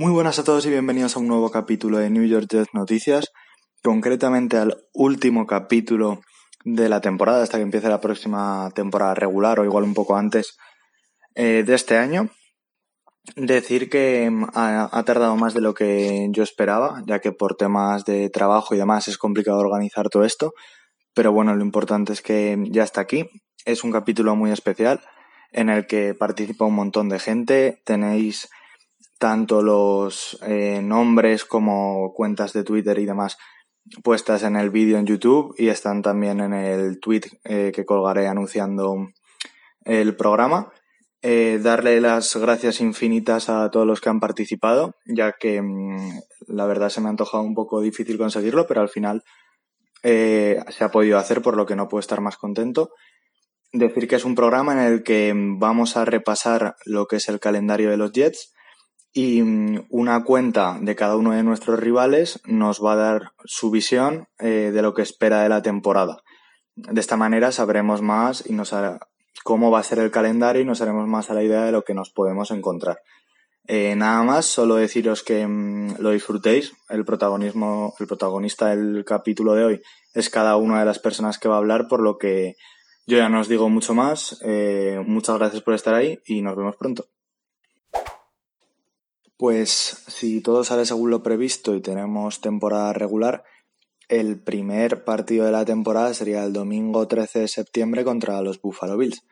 Muy buenas a todos y bienvenidos a un nuevo capítulo de New York Jets Noticias, concretamente al último capítulo de la temporada, hasta que empiece la próxima temporada regular o igual un poco antes eh, de este año. Decir que mm, ha, tardado más de lo que yo esperaba, ya que por temas de trabajo y demás es complicado organizar todo esto, pero bueno, lo importante es que ya está aquí. Es un capítulo muy especial en el que participa un montón de gente. Tenéis tanto los eh, nombres como cuentas de Twitter y demás puestas en el vídeo en YouTube y están también en el tweet eh, que colgaré anunciando el programa. Eh, darle las gracias infinitas a todos los que han participado, ya que mm, la verdad se me ha antojado un poco difícil conseguirlo, pero al final se ha podido hacer, por lo que no puedo estar más contento. Decir que es un programa en el que vamos a repasar lo que es el calendario de los Jets, y mm, una cuenta de cada uno de nuestros rivales nos va a dar su visión eh, de lo que espera de la temporada. De esta manera sabremos más y nos hará, cómo va a ser el calendario y nos haremos más a la idea de lo que nos podemos encontrar. Eh, nada más, solo deciros que mm, lo disfrutéis. El protagonismo, el protagonista del capítulo de hoy es cada una de las personas que va a hablar, por lo que yo ya no os digo mucho más. Eh, muchas gracias por estar ahí y nos vemos pronto. Pues si todo sale según lo previsto y tenemos temporada regular, el primer partido de la temporada sería el domingo 13 de septiembre contra los Buffalo Bills.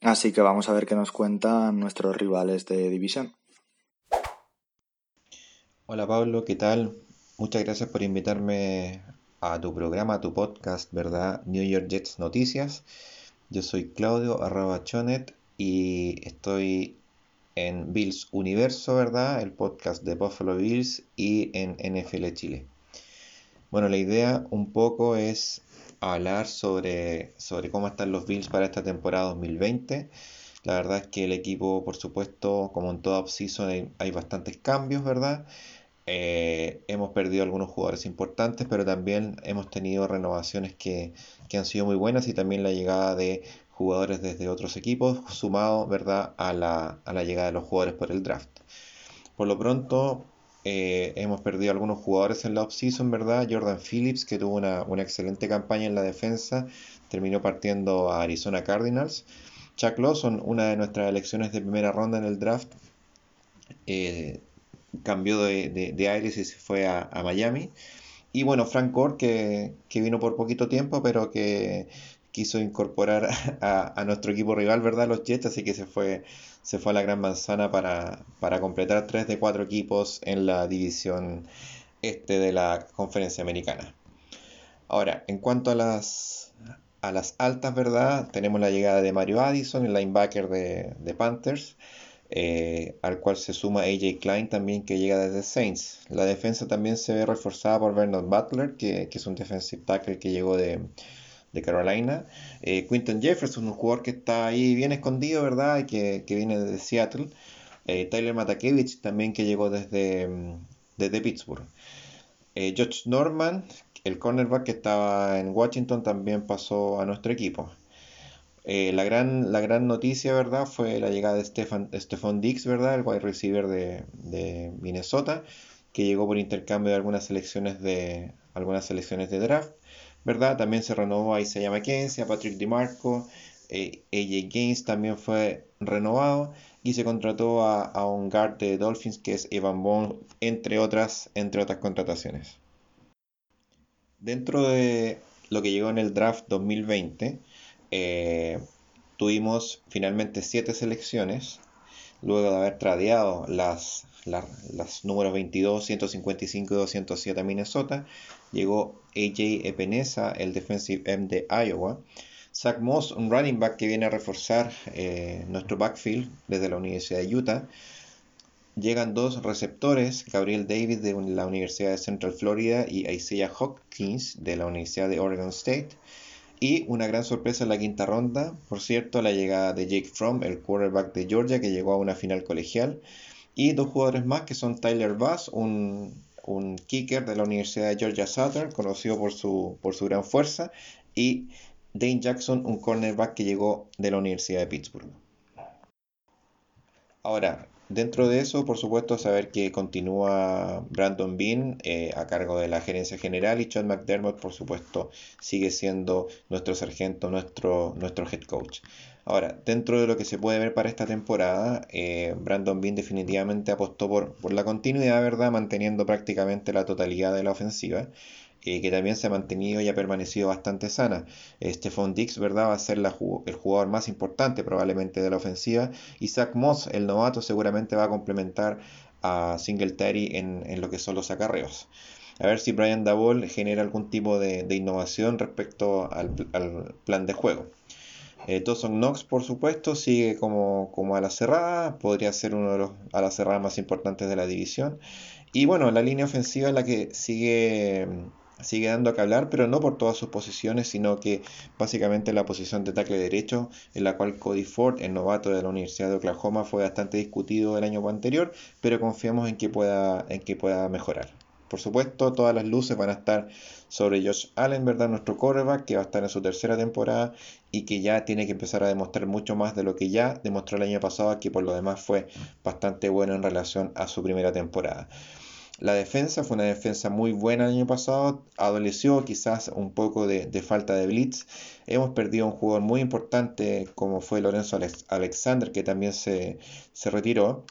Así que vamos a ver qué nos cuentan nuestros rivales de división. Hola Pablo, ¿qué tal? Muchas gracias por invitarme a tu programa, a tu podcast, ¿verdad? New York Jets Noticias. Yo soy Claudio arroba Chonet y estoy en Bills Universo, ¿verdad? El podcast de Buffalo Bills y en NFL Chile. Bueno, la idea un poco es hablar sobre, sobre cómo están los Bills para esta temporada 2020. La verdad es que el equipo, por supuesto, como en toda offseason, hay, bastantes cambios, ¿verdad? Eh, hemos perdido algunos jugadores importantes, pero también hemos tenido renovaciones que, que han sido muy buenas y también la llegada de jugadores desde otros equipos, sumado ¿verdad? A, la, a la llegada de los jugadores por el draft. Por lo pronto, eh, hemos perdido algunos jugadores en la offseason, ¿verdad? Jordan Phillips, que tuvo una, excelente campaña en la defensa, terminó partiendo a Arizona Cardinals. Chuck Lawson, una de nuestras elecciones de primera ronda en el draft, eh, cambió de, de, aires y se fue a, Miami. Y bueno, Frank Gore, que, que, vino por poquito tiempo, pero que quiso incorporar a, nuestro equipo rival, ¿verdad? Los Jets, así que se fue, se fue a la Gran Manzana para, para completar tres de cuatro equipos en la división este de la conferencia americana. Ahora, en cuanto a las, a las altas, ¿verdad? Tenemos la llegada de Mario Addison, el linebacker de, Panthers, eh, al cual se suma AJ Klein también que llega desde Saints. La defensa también se ve reforzada por Vernon Butler, que, que es un defensive tackle que llegó de, de Carolina. Eh, Quinton Jefferson, un jugador que está ahí bien escondido, ¿verdad? Y que, viene desde Seattle. Eh, Tyler Matakevich también que llegó desde, mm, desde Pittsburgh. Eh, George Norman, el cornerback que estaba en Washington, también pasó a nuestro equipo. La, gran, la gran noticia, ¿verdad? Fue la llegada de Stefan, Stefan Dix, ¿verdad? El wide receiver de, de Minnesota, que llegó por intercambio de algunas selecciones de, algunas selecciones de draft. ¿verdad? También se renovó a Isaiah McKenzie, a Patrick DiMarco, eh, AJ Gaines también fue renovado y se contrató a, un guard de Dolphins que es Evan Bond, entre otras, entre otras contrataciones. Dentro de lo que llegó en el draft 2020, eh, tuvimos finalmente siete selecciones, luego de haber tradeado las, las, números 22, 155 y 207 a Minnesota, llegó AJ Epenesa, el defensive end de Iowa. Zach Moss, un running back que viene a reforzar eh, nuestro backfield desde la Universidad de Utah. Llegan dos receptores, Gabriel David de la Universidad de Central Florida y Isaiah Hopkins de la Universidad de Oregon State. Y una gran sorpresa en la quinta ronda, por cierto, la llegada de Jake Fromm, el quarterback de Georgia, que llegó a una final colegial. Y dos jugadores más que son Tyler Bass, un un kicker de la Universidad de Georgia Southern, conocido por su, por su gran fuerza, y Dane Jackson, un cornerback que llegó de la Universidad de Pittsburgh. Ahora, dentro de eso, por supuesto, saber que continúa Brandon Bean eh, a cargo de la gerencia general y Sean McDermott, por supuesto, sigue siendo nuestro sargento, nuestro, nuestro head coach. Ahora, dentro de lo que se puede ver para esta temporada, eh, Brandon Bean definitivamente apostó por, por la continuidad, ¿verdad? Manteniendo prácticamente la totalidad de la ofensiva. Eh, que también se ha mantenido y ha permanecido bastante sana. Stephon Dix, ¿verdad? Va a ser el jugador más importante probablemente de la ofensiva. Y Zach Moss, el novato, seguramente va a complementar a Singletary en, en lo que son los acarreos. A ver si Brian Dabol genera algún tipo de, innovación respecto al, al plan de juego. Eh, Knox, por supuesto, sigue como, como cerrada, podría ser uno de los a la cerrada más importantes de la división. Y bueno, la línea ofensiva es la que sigue, sigue dando que hablar, pero no por todas sus posiciones, sino que básicamente la posición de tackle derecho, en la cual Cody Ford, el novato de la Universidad de Oklahoma, fue bastante discutido el año anterior, pero confiamos en que pueda, en que pueda mejorar. Por supuesto, todas las luces van a estar sobre Josh Allen, ¿verdad? Nuestro quarterback, que va a estar en su tercera temporada y que ya tiene que empezar a demostrar mucho más de lo que ya demostró el año pasado, que por lo demás fue bastante bueno en relación a su primera temporada. La defensa fue una defensa muy buena el año pasado, adoleció quizás un poco de, de, falta de blitz. Hemos perdido un jugador muy importante como fue Lorenzo Alexander, que también se, se retiró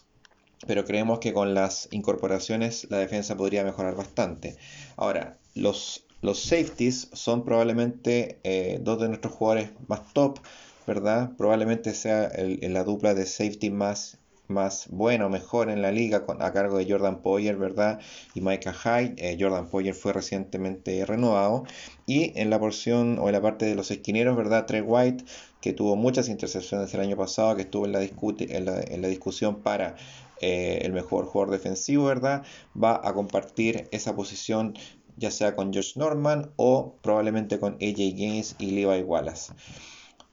pero creemos que con las incorporaciones la defensa podría mejorar bastante. Ahora, los, los safeties son probablemente eh, dos de nuestros jugadores más top, ¿verdad? Probablemente sea el, la dupla de safety más, más bueno, mejor en la liga con, a cargo de Jordan Poyer, ¿verdad? Y Micah Hyde. Eh, Jordan Poyer fue recientemente renovado. Y en la porción o en la parte de los esquineros, ¿verdad? Trey White, que tuvo muchas intercepciones el año pasado, que estuvo en la, discusión para eh, el mejor jugador defensivo, ¿verdad? Va a compartir esa posición ya sea con Josh Norman o probablemente con AJ Gaines y Levi Wallace.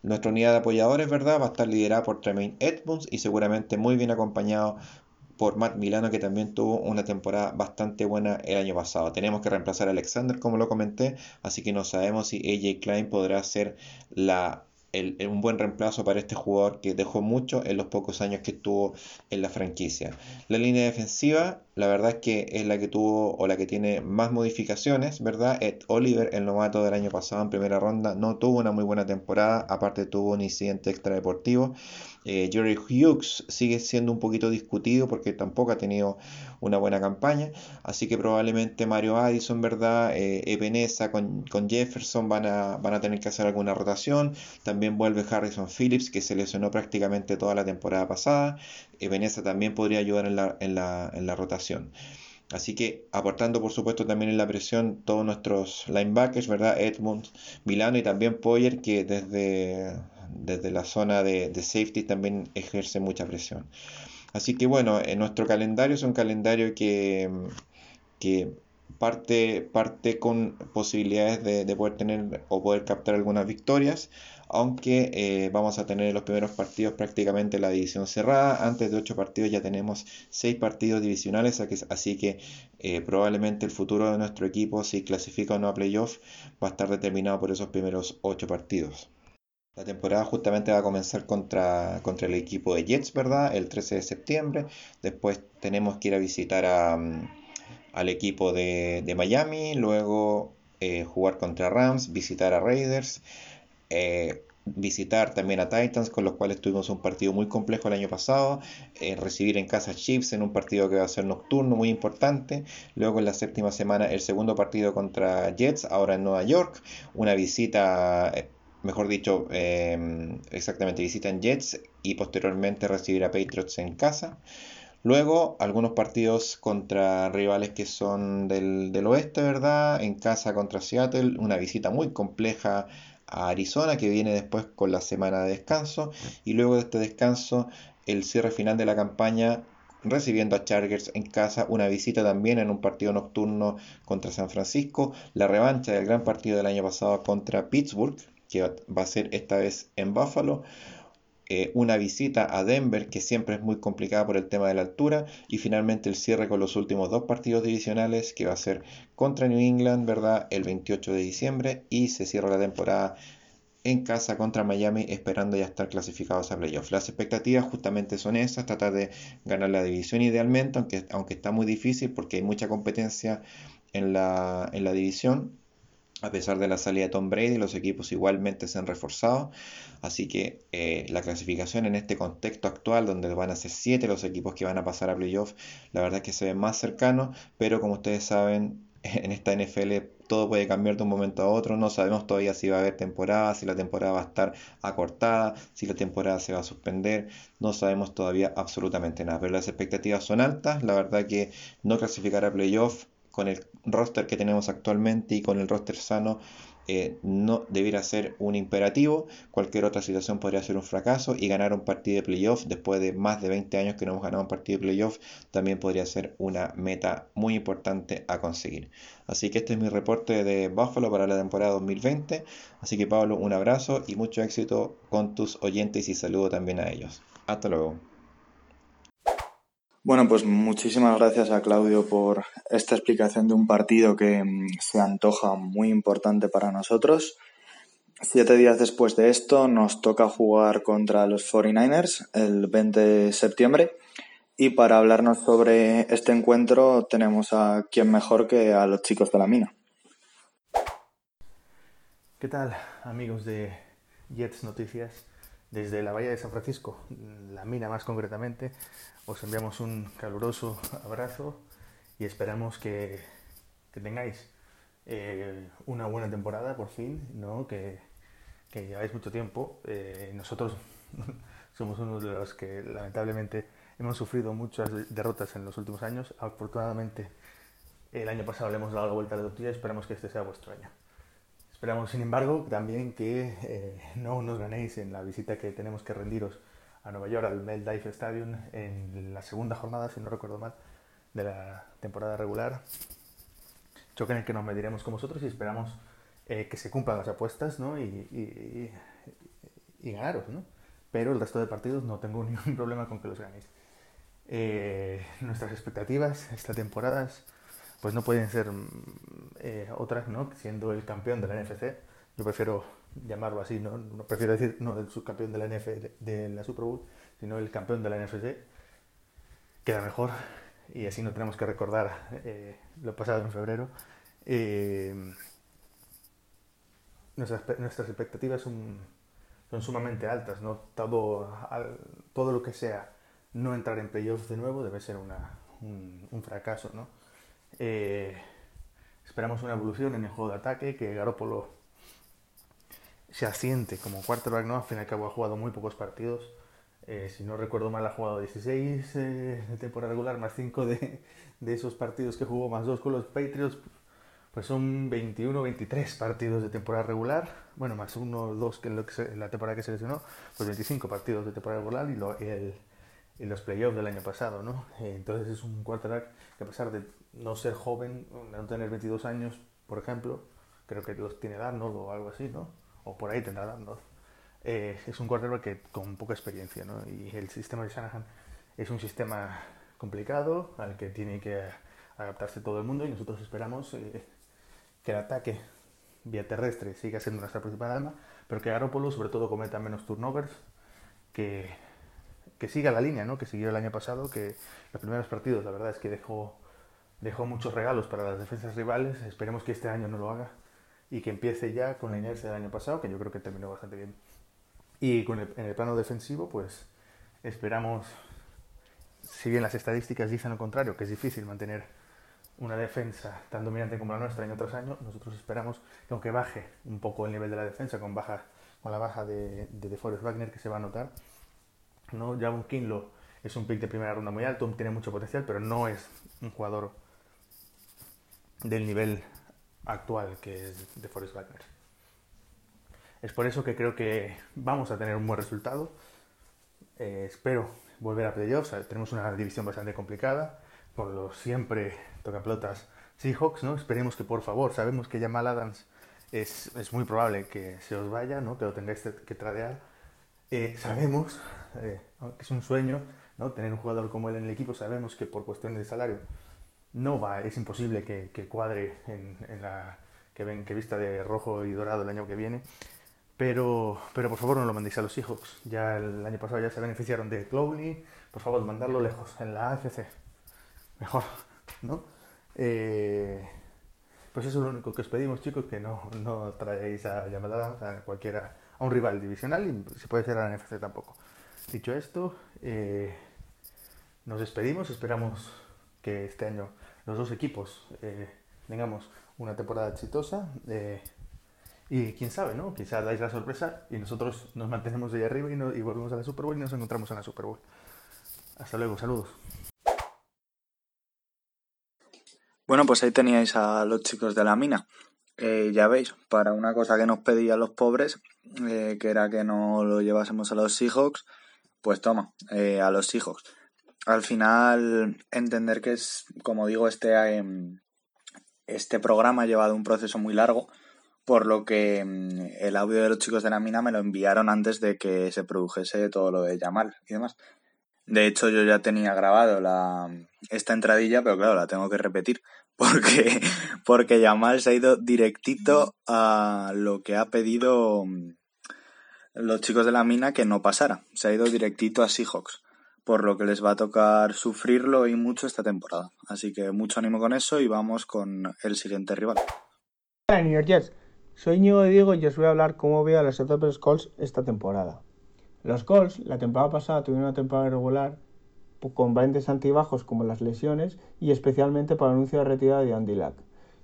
Nuestra unidad de apoyadores, ¿verdad? Va a estar liderada por Tremaine Edmonds y seguramente muy bien acompañado por Matt Milano, que también tuvo una temporada bastante buena el año pasado. Tenemos que reemplazar a Alexander, como lo comenté, así que no sabemos si AJ Klein podrá ser la un buen reemplazo para este jugador que dejó mucho en los pocos años que estuvo en la franquicia. La línea defensiva, la verdad es que es la que tuvo o la que tiene más modificaciones, ¿verdad? Ed Oliver, el novato del año pasado en primera ronda, no tuvo una muy buena temporada, aparte tuvo un incidente extradeportivo. Eh, Jerry Hughes sigue siendo un poquito discutido porque tampoco ha tenido una buena campaña, así que probablemente Mario Addison, ¿verdad? Eh, Ebeneza con, con, Jefferson van a, van a tener que hacer alguna rotación. También vuelve Harrison Phillips, que se lesionó prácticamente toda la temporada pasada. Ebeneza también podría ayudar en la, en la, en la rotación. Así que aportando por supuesto también en la presión todos nuestros linebackers, ¿verdad? Edmund, Milano y también Poyer que desde, desde la zona de, de safety también ejerce mucha presión. Así que bueno, en nuestro calendario es un calendario que, que parte, parte con posibilidades de, de, poder tener o poder captar algunas victorias, aunque eh, vamos a tener los primeros partidos prácticamente la división cerrada. Antes de ocho partidos ya tenemos seis partidos divisionales, así que eh, probablemente el futuro de nuestro equipo, si clasifica o no a playoff, va a estar determinado por esos primeros ocho partidos. La temporada justamente va a comenzar contra, contra el equipo de Jets, ¿verdad? El 13 de septiembre. Después tenemos que ir a visitar a, mm, al equipo de, de Miami, luego eh, jugar contra Rams, visitar a Raiders, eh, visitar también a Titans, con los cuales tuvimos un partido muy complejo el año pasado, eh, recibir en casa Chiefs en un partido que va a ser nocturno, muy importante, luego en la séptima semana el segundo partido contra Jets, ahora en Nueva York, una visita mejor dicho, em, exactamente visitan Jets y posteriormente recibir a Patriots en casa. Luego, algunos partidos contra rivales que son del, del, oeste, ¿verdad? En casa contra Seattle, una visita muy compleja a Arizona que viene después con la semana de descanso. Y luego de este descanso, el cierre final de la campaña recibiendo a Chargers en casa, una visita también en un partido nocturno contra San Francisco, la revancha del gran partido del año pasado contra Pittsburgh, que va a ser esta vez en Buffalo. Eh, una visita a Denver, que siempre es muy complicada por el tema de la altura. Y finalmente el cierre con los últimos dos partidos divisionales, que va a ser contra New England, ¿verdad? El 28 de diciembre. Y se cierra la temporada en casa contra Miami, esperando ya estar clasificados a playoffs. Las expectativas justamente son esas, tratar de ganar la división idealmente, aunque, aunque está muy difícil porque hay mucha competencia en la, en la división. A pesar de la salida de Tom Brady, los equipos igualmente se han reforzado. Así que eh, la clasificación en este contexto actual, donde van a ser 7 los equipos que van a pasar a playoffs, la verdad es que se ve más cercano. Pero como ustedes saben, en esta NFL todo puede cambiar de un momento a otro. No sabemos todavía si va a haber temporada, si la temporada va a estar acortada, si la temporada se va a suspender. No sabemos todavía absolutamente nada. Pero las expectativas son altas. La verdad que no clasificar a playoff con el roster que tenemos actualmente y con el roster sano eh, no debiera ser un imperativo, cualquier otra situación podría ser un fracaso y ganar un partido de playoff después de más de 20 años que no hemos ganado un partido de playoff también podría ser una meta muy importante a conseguir. Así que este es mi reporte de Buffalo para la temporada 2020. Así que Pablo, un abrazo y mucho éxito con tus oyentes y saludo también a ellos. Hasta luego. Bueno, pues muchísimas gracias a Claudio por esta explicación de un partido que mm, se antoja muy importante para nosotros. Siete días después de esto nos toca jugar contra los 49ers el 20 de septiembre y para hablarnos sobre este encuentro tenemos a quien mejor que a los chicos de la mina. ¿Qué tal amigos de Jets Noticias? Desde la Bahía de San Francisco, la mina más concretamente, os enviamos un caluroso abrazo y esperamos que, tengáis eh, una buena temporada por fin, ¿no? que, que lleváis mucho tiempo. Eh, nosotros somos uno de los que lamentablemente hemos sufrido muchas derrotas en los últimos años. Afortunadamente el año pasado le hemos dado la vuelta a la tortilla y esperamos que este sea vuestro año. Esperamos, sin embargo, también que eh, no nos ganéis en la visita que tenemos que rendiros a Nueva York, al Dive Stadium, en la segunda jornada, si no recuerdo mal, de la temporada regular. Choque en el que nos mediremos con vosotros y esperamos eh, que se cumplan las apuestas ¿no? y, y, y, ganaros. ¿no? Pero el resto de partidos no tengo ningún problema con que los ganéis. Eh, nuestras expectativas esta temporada pues no pueden ser mm, eh, otras, ¿no? siendo el campeón de la NFC. Yo prefiero llamarlo así, no, prefiero decir no el subcampeón de la NFL de la Super Bowl, sino el campeón de la NFC, queda mejor y así no tenemos que recordar eh, lo pasado en febrero. Eh, nuestras, nuestras, expectativas son, sumamente altas, ¿no? todo, todo lo que sea no entrar en playoffs de nuevo debe ser una, un, un, fracaso. ¿no? Eh, esperamos una evolución en el juego de ataque, que Garoppolo se asiente como quarterback, ¿no? Al fin y al cabo ha jugado muy pocos partidos. Eh, si no recuerdo mal, ha jugado 16 eh, de temporada regular, más 5 de, de, esos partidos que jugó, más 2 con los Patriots. Pues son 21, 23 partidos de temporada regular. Bueno, más 1, 2 que, lo que la temporada que se lesionó. Pues 25 partidos de temporada regular y, lo, el, y los playoffs del año pasado, ¿no? Eh, entonces es un quarterback que a pesar de no ser joven, no tener 22 años, por ejemplo, creo que los tiene Darnold o algo así, ¿no? o por ahí tendrá dando. Eh, es un quarterback que, con poca experiencia, ¿no? Y el sistema de Shanahan es un sistema complicado al que tiene que adaptarse todo el mundo y nosotros esperamos eh, que el ataque vía terrestre siga siendo nuestra principal arma, pero que Garoppolo sobre todo cometa menos turnovers, que, que siga la línea ¿no? que siguió el año pasado, que los primeros partidos la verdad es que dejó, dejó muchos regalos para las defensas rivales, esperemos que este año no lo haga y que empiece ya con la inercia del año pasado, que yo creo que terminó bastante bien. Y en el plano defensivo, pues esperamos, si bien las estadísticas dicen lo contrario, que es difícil mantener una defensa tan dominante como la nuestra año tras año, nosotros esperamos que aunque baje un poco el nivel de la defensa con, baja, con la baja de, de DeForest Wagner que se va a notar, ¿no? un Kinlo es un pick de primera ronda muy alto, tiene mucho potencial, pero no es un jugador del nivel actual que es de Forest Wagner. Es por eso que creo que vamos a tener un buen resultado. Eh, espero volver a playoffs. Tenemos una división bastante complicada con los siempre tocaplotas Seahawks, ¿no? Esperemos que por favor, sabemos que Jamal Adams es, es muy probable que se os vaya, ¿no? Que lo tengáis que tradear. Eh, sabemos, eh, que es un sueño, ¿no? Tener un jugador como él en el equipo. Sabemos que por cuestiones de salario no va, es imposible que, cuadre en, la que, ven, que vista de rojo y dorado el año que viene, Pero, pero por favor no lo mandéis a los Seahawks. Ya el año pasado ya se beneficiaron de Clowney. Por favor, mandarlo lejos, en la AFC. Mejor, ¿no? Eh, pues eso es lo único que os pedimos, chicos, que no, no traéis a llamada a cualquiera, a un rival divisional y si puede ser a la NFC tampoco. Dicho esto, eh, nos despedimos, esperamos que este año los dos equipos eh, tengamos una temporada exitosa. Eh, y quién sabe, ¿no? Quizá dais la sorpresa y nosotros nos mantenemos ahí arriba y, y volvemos a la Super Bowl y nos encontramos en la Super Bowl. Hasta luego, saludos. Bueno, pues ahí teníais a los chicos de la mina. Eh, ya veis, para una cosa que nos pedían los pobres, que era que no lo llevásemos a los Seahawks, pues toma, a los Seahawks. Al final, entender que es, como digo, este, em, este programa ha llevado un proceso muy largo, por lo que em, el audio de los chicos de la mina me lo enviaron antes de que se produjese todo lo de Yamal y demás. De hecho, yo ya tenía grabado la, esta entradilla, pero claro, la tengo que repetir. Porque, porque Yamal se ha ido directito a lo que ha pedido mm, los chicos de la mina que no pasara. Se ha ido directito a Seahawks. Por lo que les va a tocar sufrirlo y mucho esta temporada. Así que mucho ánimo con eso y vamos con el siguiente rival. Hola New York Jets, soy Ñigo Diego y os voy a hablar cómo veo a los Etopics Colts esta temporada. Los Colts la temporada pasada tuvieron una temporada regular con variantes antibajos como las lesiones y especialmente por el anuncio de retirada de Andy Lack.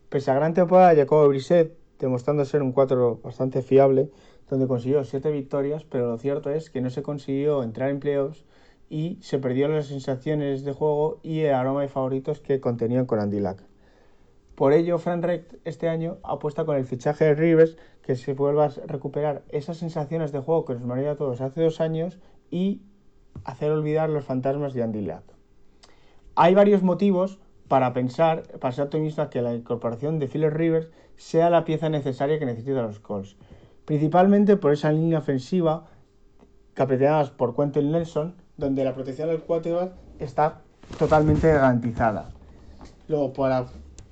Pese a gran temporada de Jacobo Brissett, demostrando ser un 4 bastante fiable, donde consiguió 7 victorias, pero lo cierto es que no se consiguió entrar en playoffs y se perdió las sensaciones de juego y el aroma de favoritos que contenían con Andy Lack. Por ello, Frank Recht este año apuesta con el fichaje de Rivers que se vuelva a recuperar esas sensaciones de juego que nos moría a todos hace dos años y hacer olvidar los fantasmas de Andy Lack. Hay varios motivos para pensar, para ser optimista, que la incorporación de Philip Rivers sea la pieza necesaria que necesitan los Colts. Principalmente por esa línea ofensiva capitaneada por Quentin Nelson, donde la protección del quarterback está totalmente garantizada. Luego, para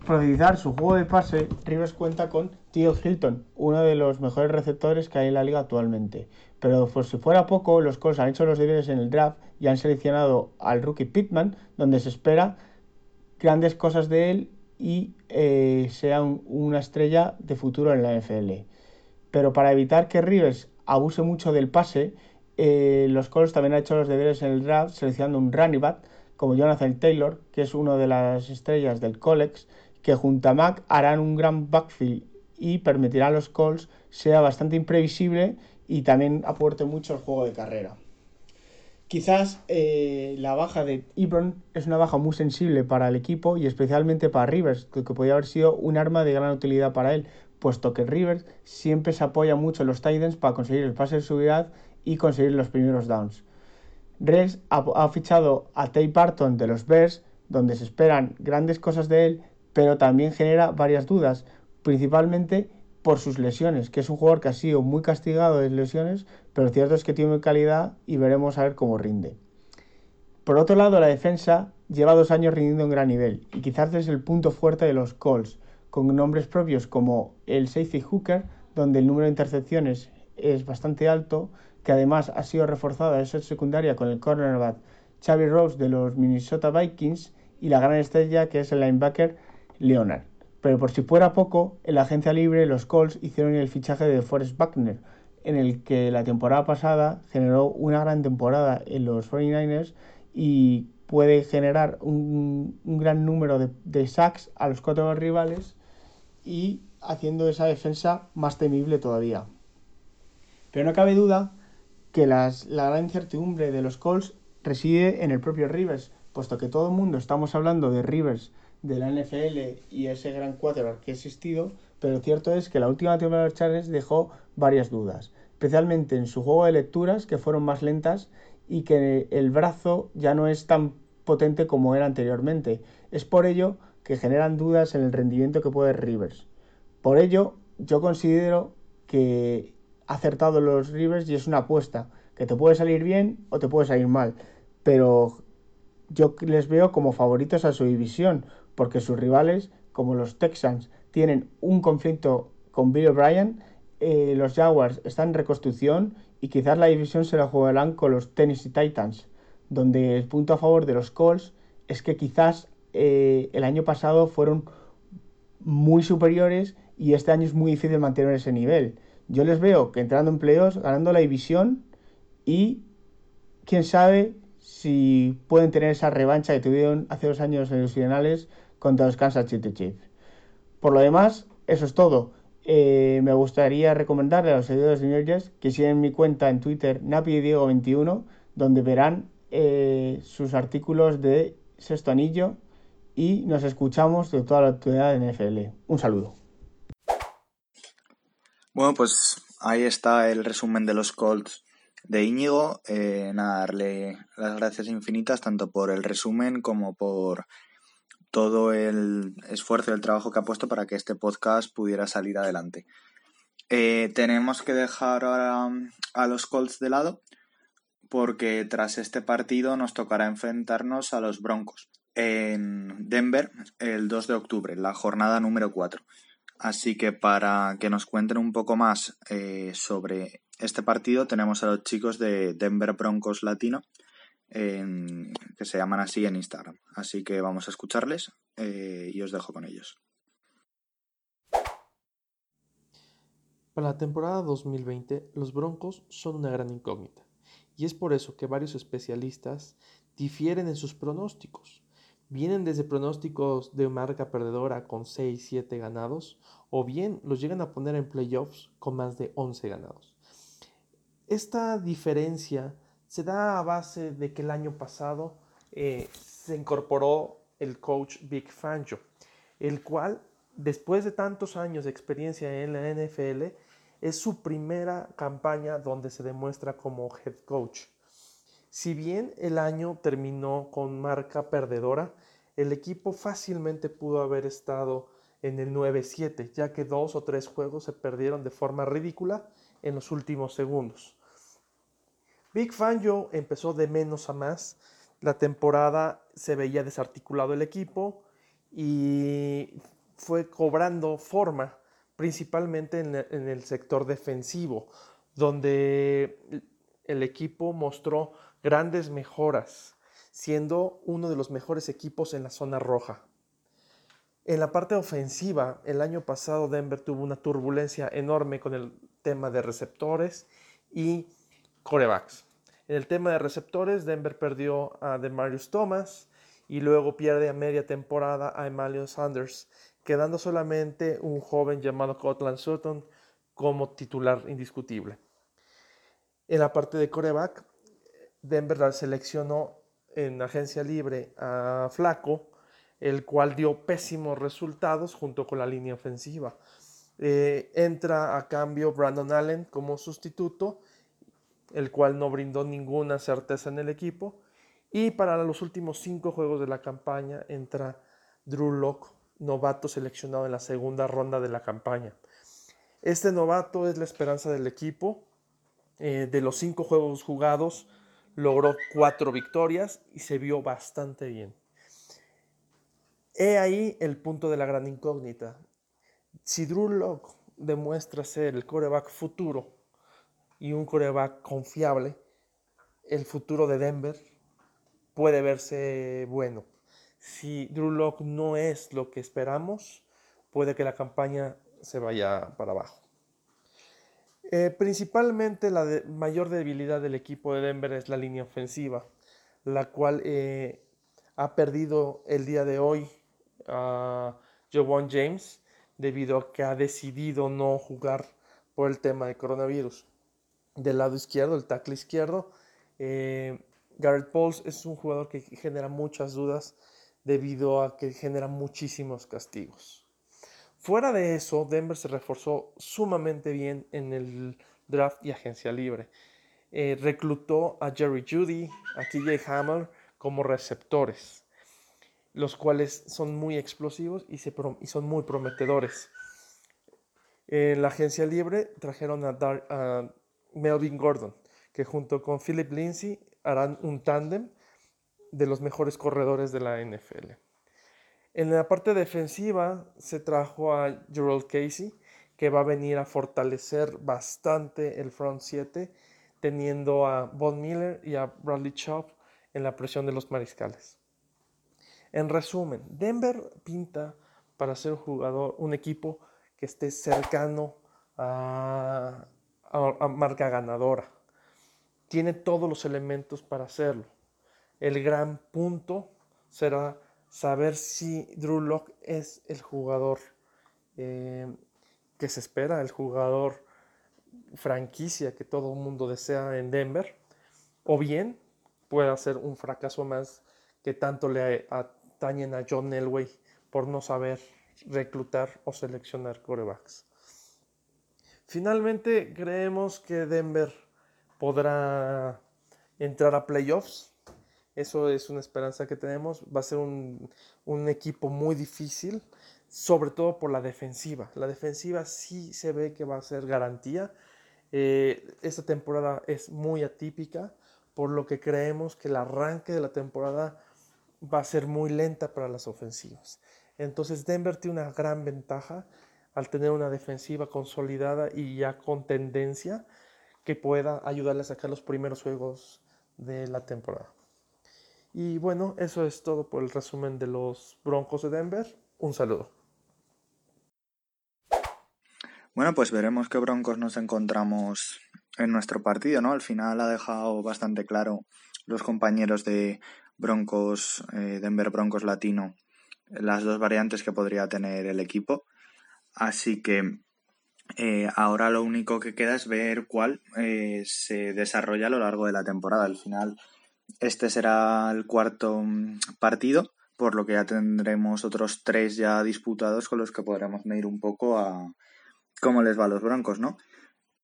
profundizar su juego de pase, Rivers cuenta con Theo Hilton, uno de los mejores receptores que hay en la liga actualmente. Pero por si fuera poco, los Colts han hecho los deberes en el draft y han seleccionado al rookie Pittman, donde se espera grandes cosas de él y eh, sea una estrella de futuro en la NFL. Pero para evitar que Rivers abuse mucho del pase, eh, los Colts también han hecho los deberes en el draft seleccionando un running back como Jonathan Taylor, que es una de las estrellas del Colex, que junto a Mac harán un gran backfield y permitirá a los Colts sea bastante imprevisible y también aporte mucho al juego de carrera. Quizás eh, la baja de Ebron es una baja muy sensible para el equipo y especialmente para Rivers, que, que podría haber sido un arma de gran utilidad para él, puesto que Rivers siempre se apoya mucho en los Titans para conseguir el pase de seguridad y conseguir los primeros downs. Rex ha, ha fichado a Tay Barton de los Bears, donde se esperan grandes cosas de él, pero también genera varias dudas, principalmente por sus lesiones, que es un jugador que ha sido muy castigado de lesiones, pero cierto es que tiene calidad y veremos a ver cómo rinde. Por otro lado, la defensa lleva dos años rindiendo en gran nivel y quizás es el punto fuerte de los Colts, con nombres propios como el safety hooker, donde el número de intercepciones es bastante alto, que además ha sido reforzada esa secundaria con el cornerback Xavi Rose de los Minnesota Vikings y la gran estrella que es el linebacker Leonard. Pero por si fuera poco, en la agencia libre los Colts hicieron el fichaje de Forrest Buckner, en el que la temporada pasada generó una gran temporada en los 49ers y puede generar un, gran número de, de, sacks a los cuatro rivales y haciendo esa defensa más temible todavía. Pero no cabe duda que las, la gran incertidumbre de los Colts reside en el propio Rivers, puesto que todo el mundo estamos hablando de Rivers de la NFL y ese gran quarterback que ha existido, pero lo cierto es que la última temporada de Charles dejó varias dudas, especialmente en su juego de lecturas, que fueron más lentas y que el brazo ya no es tan potente como era anteriormente. Es por ello que generan dudas en el rendimiento que puede Rivers. Por ello, yo considero que acertado los Rivers y es una apuesta, que te puede salir bien o te puede salir mal, pero yo les veo como favoritos a su división, porque sus rivales, como los Texans, tienen un conflicto con Bill O'Brien eh, los Jaguars están en reconstrucción y quizás la división se la jugarán con los Tennessee Titans, donde el punto a favor de los Colts es que quizás eh, el año pasado fueron muy superiores y este año es muy difícil mantener ese nivel. Yo les veo que entrando en playoffs, ganando la división y quién sabe si pueden tener esa revancha que tuvieron hace dos años en los finales contra los Kansas City Chiefs. Por lo demás, eso es todo. Eh, me gustaría recomendarle a los seguidores de New York que sigan mi cuenta en Twitter, NapiDiego21, donde verán eh, sus artículos de Sexto Anillo y nos escuchamos de toda la actualidad de NFL. Un saludo. Bueno, pues ahí está el resumen de los Colts de Íñigo. Eh, nada, darle las gracias infinitas tanto por el resumen como por todo el esfuerzo y el trabajo que ha puesto para que este podcast pudiera salir adelante. Eh, tenemos que dejar ahora a los Colts de lado porque tras este partido nos tocará enfrentarnos a los Broncos en Denver el 2 de octubre, la jornada número 4. Así que para que nos cuenten un poco más eh, sobre este partido tenemos a los chicos de Denver Broncos Latino que se llaman así en Instagram. Así que vamos a escucharles eh, y os dejo con ellos. Para la temporada 2020, los Broncos son una gran incógnita, y es por eso que varios especialistas difieren en sus pronósticos. Vienen desde pronósticos de marca perdedora con 6-7 ganados, o bien los llegan a poner en playoffs con más de 11 ganados. Esta diferencia se da a base de que el año pasado eh, se incorporó el coach Big Fangio, el cual, después de tantos años de experiencia en la NFL, es su primera campaña donde se demuestra como head coach. Si bien el año terminó con marca perdedora, el equipo fácilmente pudo haber estado en el 9-7, ya que dos o tres juegos se perdieron de forma ridícula en los últimos segundos. Big Fangio empezó de menos a más. La temporada se veía desarticulado el equipo y fue cobrando forma, principalmente en el sector defensivo, donde el equipo mostró grandes mejoras, siendo uno de los mejores equipos en la zona roja. En la parte ofensiva, el año pasado Denver tuvo una turbulencia enorme con el tema de receptores y corebacks. En el tema de receptores, Denver perdió a Demarius Thomas y luego pierde a media temporada a Emmanuel Sanders, quedando solamente un joven llamado Cortland Sutton como titular indiscutible. En la parte de coreback, Denver seleccionó en agencia libre a Flaco, el cual dio pésimos resultados junto con la línea ofensiva. Eh, entra a cambio Brandon Allen como sustituto el cual no brindó ninguna certeza en el equipo. Y para los últimos cinco juegos de la campaña entra Drew Locke, novato seleccionado en la segunda ronda de la campaña. Este novato es la esperanza del equipo. Eh, de los cinco juegos jugados, logró cuatro victorias y se vio bastante bien. He ahí el punto de la gran incógnita. Si Drew Locke demuestra ser el coreback futuro y un coreback confiable, el futuro de Denver puede verse bueno. Si Drew Locke no es lo que esperamos, puede que la campaña se vaya para abajo. Eh, principalmente la mayor debilidad del equipo de Denver es la línea ofensiva, la cual eh, ha perdido el día de hoy a Jovan James debido a que ha decidido no jugar por el tema de coronavirus del lado izquierdo, el tackle izquierdo. Eh, Garrett Pauls es un jugador que genera muchas dudas debido a que genera muchísimos castigos. Fuera de eso, Denver se reforzó sumamente bien en el draft y agencia libre. Eh, reclutó a Jerry Judy, a TJ Hammer como receptores, los cuales son muy explosivos y, y son muy prometedores. En la agencia libre trajeron a, Dar a Melvin Gordon, que junto con Philip Lindsay harán un tándem de los mejores corredores de la NFL. En la parte defensiva se trajo a Gerald Casey, que va a venir a fortalecer bastante el front 7, teniendo a Von Miller y a Bradley Chop en la presión de los mariscales. En resumen, Denver pinta para ser un jugador, un equipo que esté cercano a, a marca ganadora. Tiene todos los elementos para hacerlo. El gran punto será saber si Drew Locke es el jugador eh, que se espera, el jugador franquicia que todo el mundo desea en Denver, o bien puede ser un fracaso más que tanto le atañen a John Elway por no saber reclutar o seleccionar corebacks. Finalmente, creemos que Denver podrá entrar a playoffs eso es una esperanza que tenemos. Va a ser un, equipo muy difícil, sobre todo por la defensiva. La defensiva sí se ve que va a ser garantía. Eh, esta temporada es muy atípica, por lo que creemos que el arranque de la temporada va a ser muy lenta para las ofensivas. Entonces Denver tiene una gran ventaja al tener una defensiva consolidada y ya con tendencia que pueda ayudarle a sacar los primeros juegos de la temporada. Y bueno, eso es todo por el resumen de los Broncos de Denver. Un saludo. Bueno, pues veremos qué Broncos nos encontramos en nuestro partido, ¿no? Al final ha dejado bastante claro los compañeros de Broncos, eh, Denver Broncos Latino, las dos variantes que podría tener el equipo. Así que eh, ahora lo único que queda es ver cuál eh, se desarrolla a lo largo de la temporada. Al final este será el cuarto mm, partido, por lo que ya tendremos otros tres ya disputados con los que podremos medir un poco a cómo les va a los Broncos, ¿no?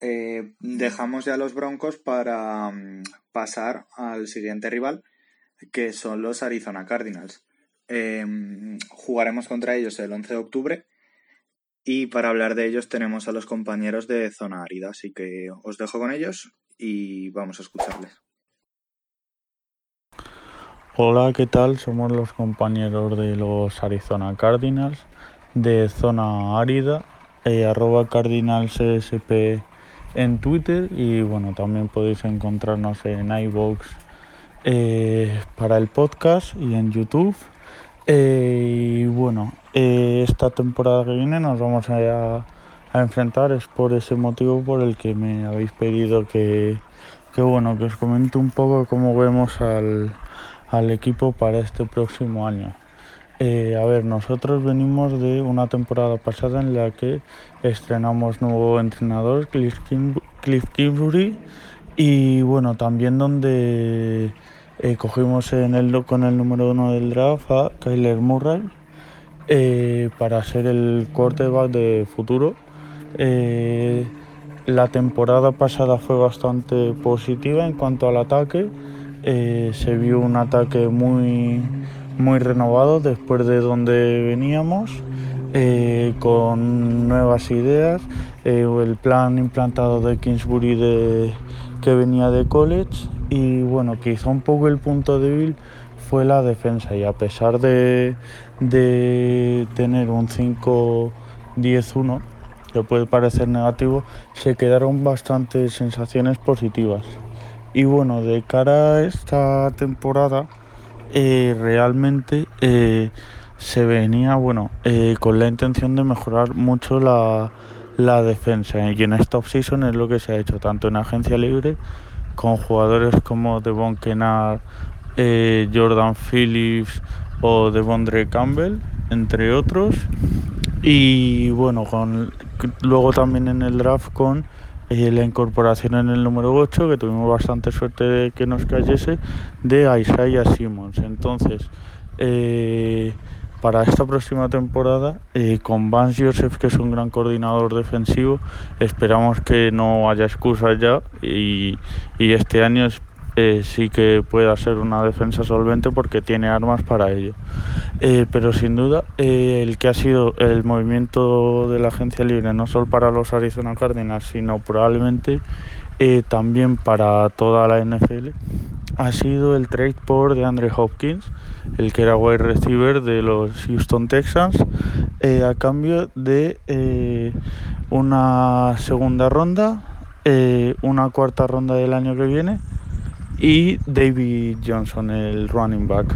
Eh, dejamos ya los Broncos para mm, pasar al siguiente rival, que son los Arizona Cardinals. Eh, jugaremos contra ellos el 11 de octubre y para hablar de ellos tenemos a los compañeros de Zona Árida, así que os dejo con ellos y vamos a escucharles. Hola, ¿qué tal? Somos los compañeros de los Arizona Cardinals de zona árida, eh, arroba cardinalsesp en Twitter y bueno, también podéis encontrarnos en iVoox eh, para el podcast y en YouTube. Eh, y bueno, esta temporada que viene nos vamos a, a, enfrentar, es por ese motivo por el que me habéis pedido que, que bueno, que os comente un poco cómo vemos al al equipo para este próximo año. Eh, a ver, nosotros venimos de una temporada pasada en la que estrenamos nuevo entrenador, Cliff, Kingsbury, y bueno, también donde eh, cogimos con el número uno del draft a Kyler Murray eh, para ser el quarterback de futuro. la temporada pasada fue bastante positiva en cuanto al ataque eh, se vio un ataque muy, muy renovado después de donde veníamos, eh, con nuevas ideas, eh, el plan implantado de Kingsbury de, que venía de college y bueno, quizá un poco el punto débil fue la defensa y a pesar de, de tener un 5-10-1, que puede parecer negativo, se quedaron bastantes sensaciones positivas. Y bueno, de cara a esta temporada, eh, realmente eh, se venía bueno eh, con la intención de mejorar mucho la, defensa. Y en esta offseason es lo que se ha hecho, tanto en agencia libre, con jugadores como Devon Kennard, Jordan Phillips o Devondre Campbell, entre otros. Y bueno, con, luego también en el draft con eh, la incorporación en el número 8, que tuvimos bastante suerte de que nos cayese, de Isaiah Simmons. Entonces, eh, para esta próxima temporada, eh, con Vance Joseph, que es un gran coordinador defensivo, esperamos que no haya excusas ya y, y este año eh, sí que pueda ser una defensa solvente porque tiene armas para ello. Eh, pero sin duda, eh, el que ha sido el movimiento de la agencia libre, no solo para los Arizona Cardinals, sino probablemente también para toda la NFL, ha sido el trade por de Andre Hopkins, el que era wide receiver de los Houston Texans, a cambio de una segunda ronda, una cuarta ronda del año que viene y David Johnson, el running back.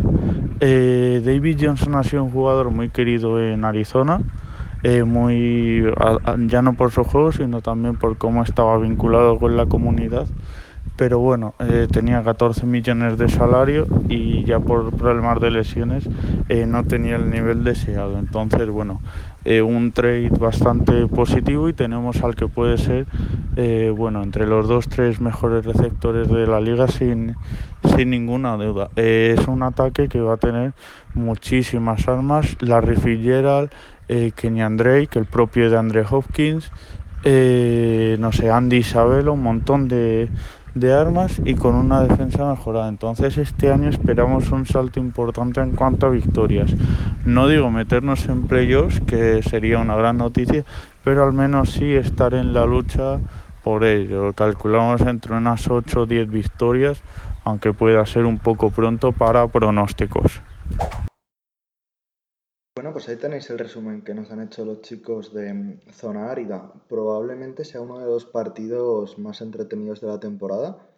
Eh, David Johnson ha sido un jugador muy querido en Arizona, eh, muy ya no por su juego, sino también por cómo estaba vinculado con la comunidad. Pero bueno, eh, tenía 14 millones de salario y ya por problemas de lesiones no tenía el nivel deseado. Entonces, bueno, un trade bastante positivo y tenemos al que puede ser, bueno, entre los dos, tres mejores receptores de la liga sin, sin ninguna duda. es un ataque que va a tener muchísimas armas. Larry Fitzgerald, eh, Kenyan Drake, el propio de Andre Hopkins, eh, no sé, Andy Isabel, un montón de, de armas y con una defensa mejorada. Entonces este año esperamos un salto importante en cuanto a victorias. No digo meternos en playoffs, que sería una gran noticia, pero al menos sí estar en la lucha por ello. Calculamos entre unas 8 o 10 victorias, aunque pueda ser un poco pronto para pronósticos. Bueno, pues ahí tenéis el resumen que nos han hecho los chicos de Zona Árida. Probablemente sea uno de los partidos más entretenidos de la temporada,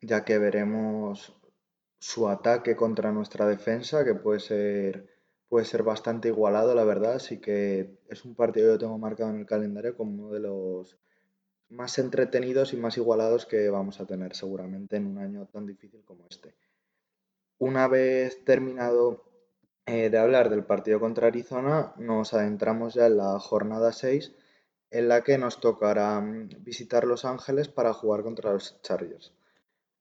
ya que veremos su ataque contra nuestra defensa, que puede ser, puede ser bastante igualado, la verdad. Así que es un partido que yo tengo marcado en el calendario como uno de los más entretenidos y más igualados que vamos a tener seguramente en un año tan difícil como este. Una vez terminado eh, de hablar del partido contra Arizona, nos adentramos ya en la jornada 6, en la que nos tocará mm, visitar Los Ángeles para jugar contra los Chargers.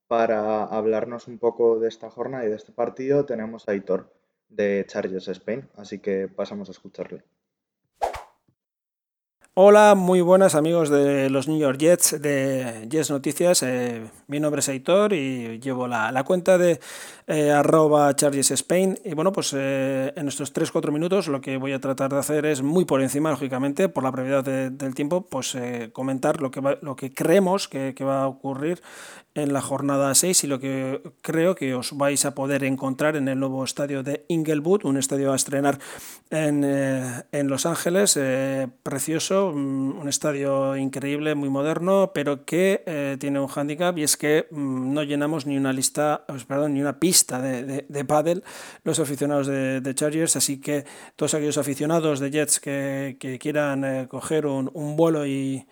Para hablarnos un poco de esta jornada y de este partido, tenemos a Aitor de Chargers Spain, así que pasamos a escucharle. Hola, muy buenas amigos de los New York Jets, de Jets Noticias. Eh, mi nombre es Aitor y llevo la, cuenta de eh, arroba Charges Spain. Y bueno, pues eh, en estos 3-4 minutos lo que voy a tratar de hacer es muy por encima, lógicamente, por la brevedad del tiempo, pues comentar lo que, lo que creemos que, va a ocurrir en la jornada 6 y lo que creo que os vais a poder encontrar en el nuevo estadio de Inglewood, un estadio a estrenar en, eh, en Los Ángeles, eh, precioso, mm, un estadio increíble, muy moderno, pero que eh, tiene un hándicap y es que mm, no llenamos ni una lista, perdón, ni una pista de, de, de pádel los aficionados de, de, Chargers, así que todos aquellos aficionados de Jets que, que quieran coger un, un vuelo y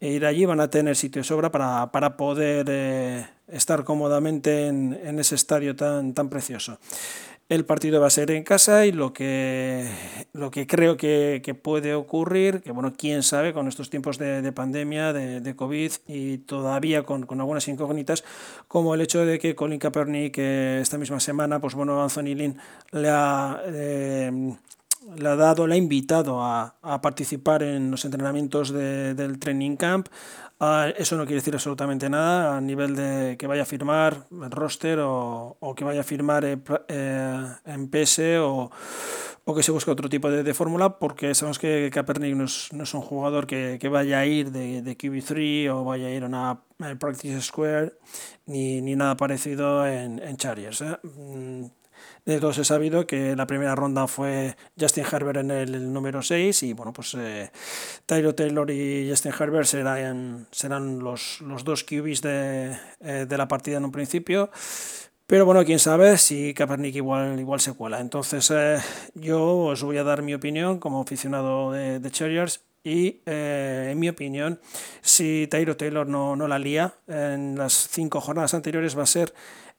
e ir allí van a tener sitio de sobra para, para poder eh, estar cómodamente en, en, ese estadio tan, tan precioso. El partido va a ser en casa y lo que, lo que creo que, que puede ocurrir, que bueno, quién sabe con estos tiempos de, de pandemia, de, de, COVID y todavía con, con, algunas incógnitas, como el hecho de que Colin Kaepernick eh, esta misma semana, pues bueno, Anthony Lynn le ha... Eh, le ha dado, le ha invitado a, a participar en los entrenamientos de, del training camp. Uh, eso no quiere decir absolutamente nada a nivel de que vaya a firmar el roster o, o que vaya a firmar eh, eh, en PS o, o, que se busque otro tipo de, fórmula, porque sabemos que Kaepernick no es, no es un jugador que, que, vaya a ir de, de QB3 o vaya a ir a una Practice Square ni, ni nada parecido en, en Chargers. ¿eh? De todos he sabido que la primera ronda fue Justin Herbert en el número 6 y bueno, pues eh, Tyro Taylor y Justin Herbert serán, serán los, los dos QBs de, eh, de la partida en un principio. Pero bueno, quién sabe si Kaepernick igual, igual se cuela. Entonces eh, yo os voy a dar mi opinión como aficionado de, de Chargers y eh, en mi opinión, si Tyro Taylor no, no la lía en las cinco jornadas anteriores va a ser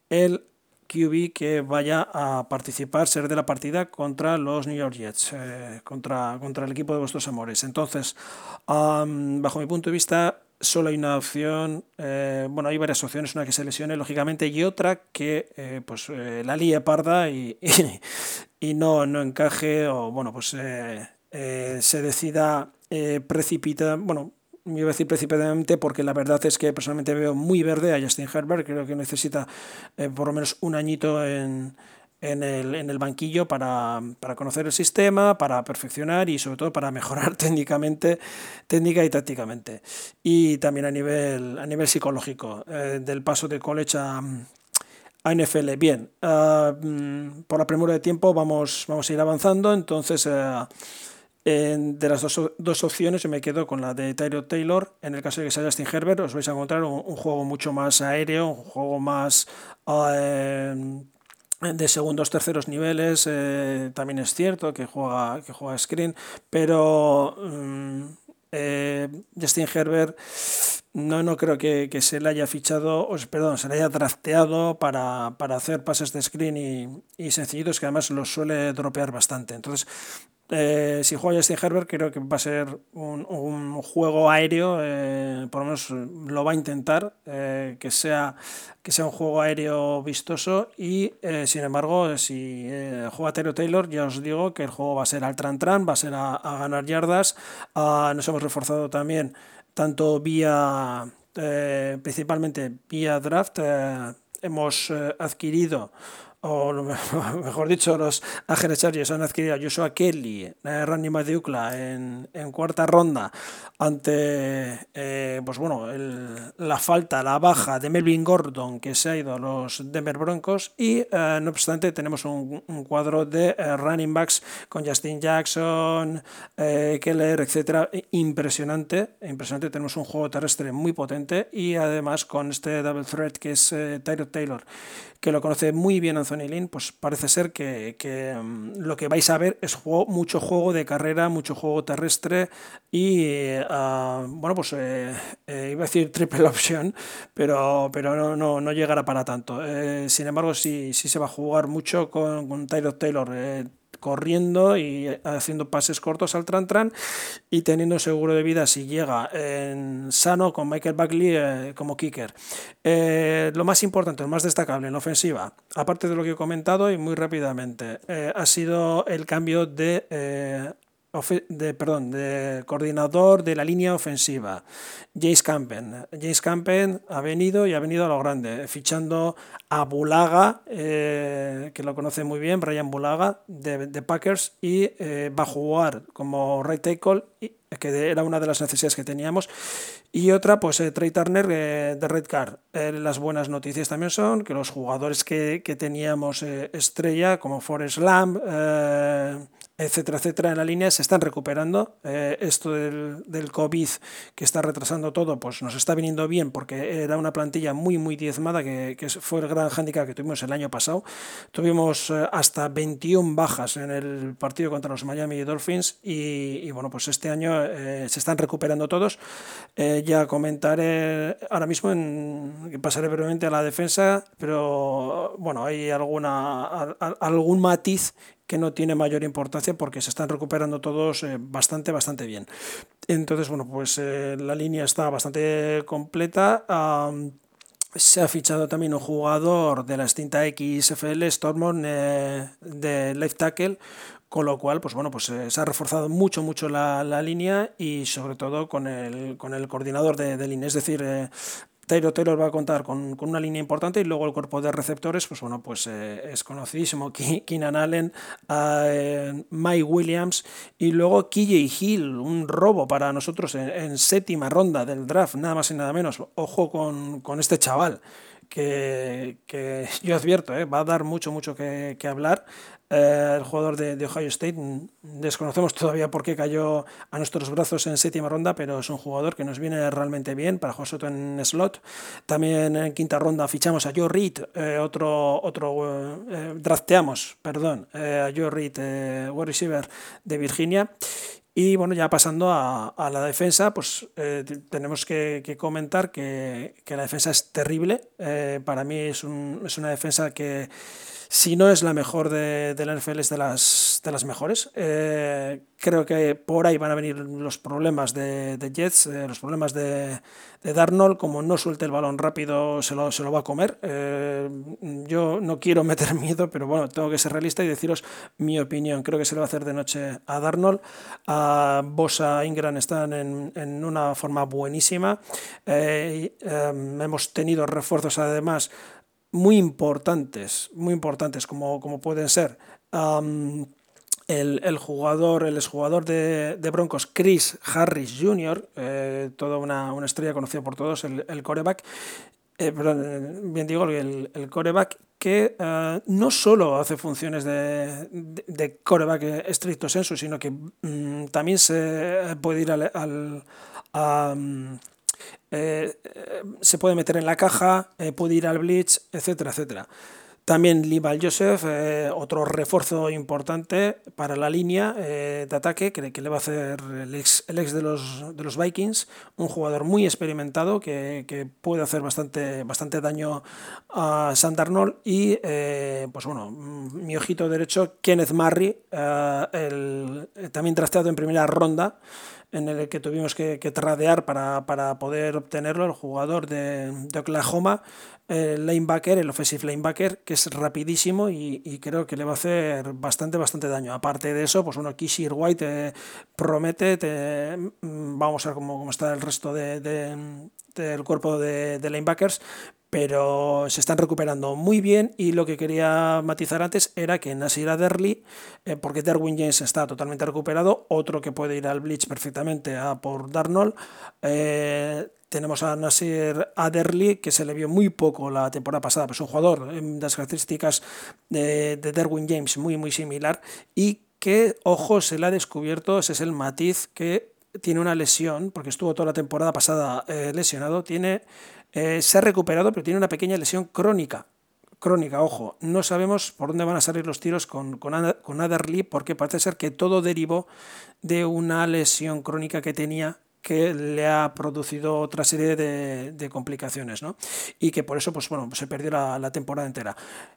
el QB que vaya a participar, ser de la partida contra los New York Jets, eh, contra, contra el equipo de vuestros amores. Entonces, bajo mi punto de vista, solo hay una opción, eh, bueno, hay varias opciones, una que se lesione, lógicamente, y otra que eh, pues la líe parda y, y, y, no, no encaje o, bueno, pues se decida precipita, bueno, iba a decir precipitadamente porque la verdad es que personalmente veo muy verde a Justin Herbert, creo que necesita eh, por lo menos un añito en, en, el, en el banquillo para, para, conocer el sistema, para perfeccionar y sobre todo para mejorar técnicamente, técnica y tácticamente. Y también a nivel, a nivel psicológico, eh, del paso de college a, a NFL. Bien, uh, por la premura de tiempo vamos, vamos a ir avanzando, entonces... Uh, de las dos, opciones yo me quedo con la de Tyro Taylor. En el caso de que sea Justin Herbert, os vais a encontrar un, juego mucho más aéreo, un juego más eh, de segundos, terceros niveles. Eh, también es cierto que juega, que juega screen, pero mm, eh, Justin Herbert no, no creo que, se le haya fichado, perdón, se le haya drafteado para, hacer pases de screen y, y sencillitos que además los suele dropear bastante. Entonces, eh, si juega Justin Herbert, creo que va a ser un, juego aéreo, eh, por lo menos lo va a intentar, eh, que, sea, que sea un juego aéreo vistoso. Y sin embargo, si juega Taylor Taylor, ya os digo que el juego va a ser al tran tran, va a ser a, ganar yardas. Ah, nos hemos reforzado también, tanto vía, principalmente vía draft, hemos adquirido o mejor dicho, los Ángeles Chargers han adquirido a Joshua Kelly, a Randy Maducla en, en cuarta ronda ante eh, pues bueno, la falta, la baja de Melvin Gordon que se ha ido a los Denver Broncos. Y eh, no obstante tenemos un, cuadro de eh, running backs con Justin Jackson, Keller, etcétera, impresionante, impresionante, tenemos un juego terrestre muy potente y además con este double threat que es Tyler Taylor que lo conoce muy bien Anthony Lynn, pues parece ser que, mm, lo que vais a ver es mucho juego de carrera, mucho juego terrestre y, ah, bueno, pues eh, eh, iba a decir triple option, pero, pero no, no, no llegará para tanto. Sin embargo, sí, sí se va a jugar mucho con, con Tyler Taylor corriendo y haciendo pases cortos al tran tran y teniendo seguro de vida si llega en sano con Michael Buckley eh, como kicker. Eh, lo más importante, lo más destacable en ofensiva, aparte de lo que he comentado y muy rápidamente, eh, ha sido el cambio de de, perdón, de coordinador de la línea ofensiva, James Campen. James Campen ha venido y ha venido a lo grande, fichando a Bulaga, eh, que lo conoce muy bien, Brian Bulaga, de, Packers, y eh, va a jugar como right tackle, que era una de las necesidades que teníamos. Y otra, pues eh, Trey Turner de Red Card. las buenas noticias también son que los jugadores que, que teníamos estrella, como Forrest Lamb, etcétera, etcétera, en la línea se están recuperando. Eh, esto del, del, COVID que está retrasando todo, pues nos está viniendo bien porque era una plantilla muy, muy diezmada, que, que fue el gran hándicap que tuvimos el año pasado. Tuvimos eh, hasta 21 bajas en el partido contra los Miami Dolphins y, bueno, pues este año eh, se están recuperando todos. ya comentaré ahora mismo, en, pasaré brevemente a la defensa, pero bueno, hay alguna, algún matiz que no tiene mayor importancia porque se están recuperando todos eh, bastante, bastante bien. Entonces, bueno, pues eh, la línea está bastante completa. se ha fichado también un jugador de la extinta XFL, Stormon, eh, de left tackle, con lo cual, pues bueno, pues se ha reforzado mucho, mucho la, línea y sobre todo con el, con el coordinador de, de línea, es decir, Taylor Taylor va a contar con, una línea importante y luego el cuerpo de receptores, pues bueno, pues eh, es conocidísimo. Keenan Allen, eh, Mike Williams y luego KJ Hill, un robo para nosotros en, séptima ronda del draft, nada más y nada menos. Ojo con, con este chaval. Que, que, yo advierto, eh, va a dar mucho, mucho que hablar. Eh, el jugador de, Ohio State. Desconocemos todavía por qué cayó a nuestros brazos en séptima ronda, pero es un jugador que nos viene realmente bien para jugar en slot. También en quinta ronda fichamos a Joe Reed, eh, otro, otro eh, drafteamos, perdón, a Joe Reed, wide receiver de Virginia. Y bueno, ya pasando a, la defensa, pues tenemos que, comentar que, la defensa es terrible. para mí es, es una defensa que si no es la mejor de, de la NFL, es de las, de las mejores. Eh, creo que por ahí van a venir los problemas de, de Jets, eh, los problemas de, de, Darnold. Como no suelte el balón rápido, se lo, se lo va a comer. Eh, yo no quiero meter miedo, pero bueno, tengo que ser realista y deciros mi opinión. Creo que se le va a hacer de noche a Darnold. A Bosa Ingram están en, en una forma buenísima. hemos tenido refuerzos además muy importantes, muy importantes como, como pueden ser el, jugador, el exjugador de, de Broncos, Chris Harris Jr., eh, toda una, una, estrella conocida por todos, el, el coreback, eh, bien digo, el, el coreback que uh, no solo hace funciones de, de, coreback estricto sensu, sino que um, también se puede ir al, al eh, se puede meter en la caja, eh, puede ir al blitz, etcétera, etcétera. También Lival Joseph, eh, otro refuerzo importante para la línea eh, de ataque que, que, le va a hacer el ex, el ex de, los, de, los, Vikings, un jugador muy experimentado que, que, puede hacer bastante, bastante daño a Sandarnold. Y, eh, pues bueno, mi ojito derecho, Kenneth Murray, eh, el, también trasteado en primera ronda en el que tuvimos que, que tradear para, para, poder obtenerlo, el jugador de, de Oklahoma, el linebacker, el offensive linebacker, que es rapidísimo y, y, creo que le va a hacer bastante, bastante daño. Aparte de eso, pues bueno, Kishir White eh, promete, te, vamos a ver cómo, cómo, está el resto de, de, del cuerpo de, de linebackers, pero se están recuperando muy bien y lo que quería matizar antes era que Nasir Adderley, eh, porque Darwin James está totalmente recuperado, otro que puede ir al Blitz perfectamente a por Darnold, eh, tenemos a Nasir Adderley, que se le vio muy poco la temporada pasada, pues un jugador en las características de, de Darwin James muy muy similar y que, ojo, se le ha descubierto, ese es el matiz, que tiene una lesión, porque estuvo toda la temporada pasada eh, lesionado, tiene eh, se ha recuperado, pero tiene una pequeña lesión crónica. Crónica, ojo, no sabemos por dónde van a salir los tiros con, con, con Adderley, porque parece ser que todo derivó de una lesión crónica que tenía que le ha producido otra serie de, complicaciones, ¿no? Y que por eso, pues bueno, se perdió la, temporada entera.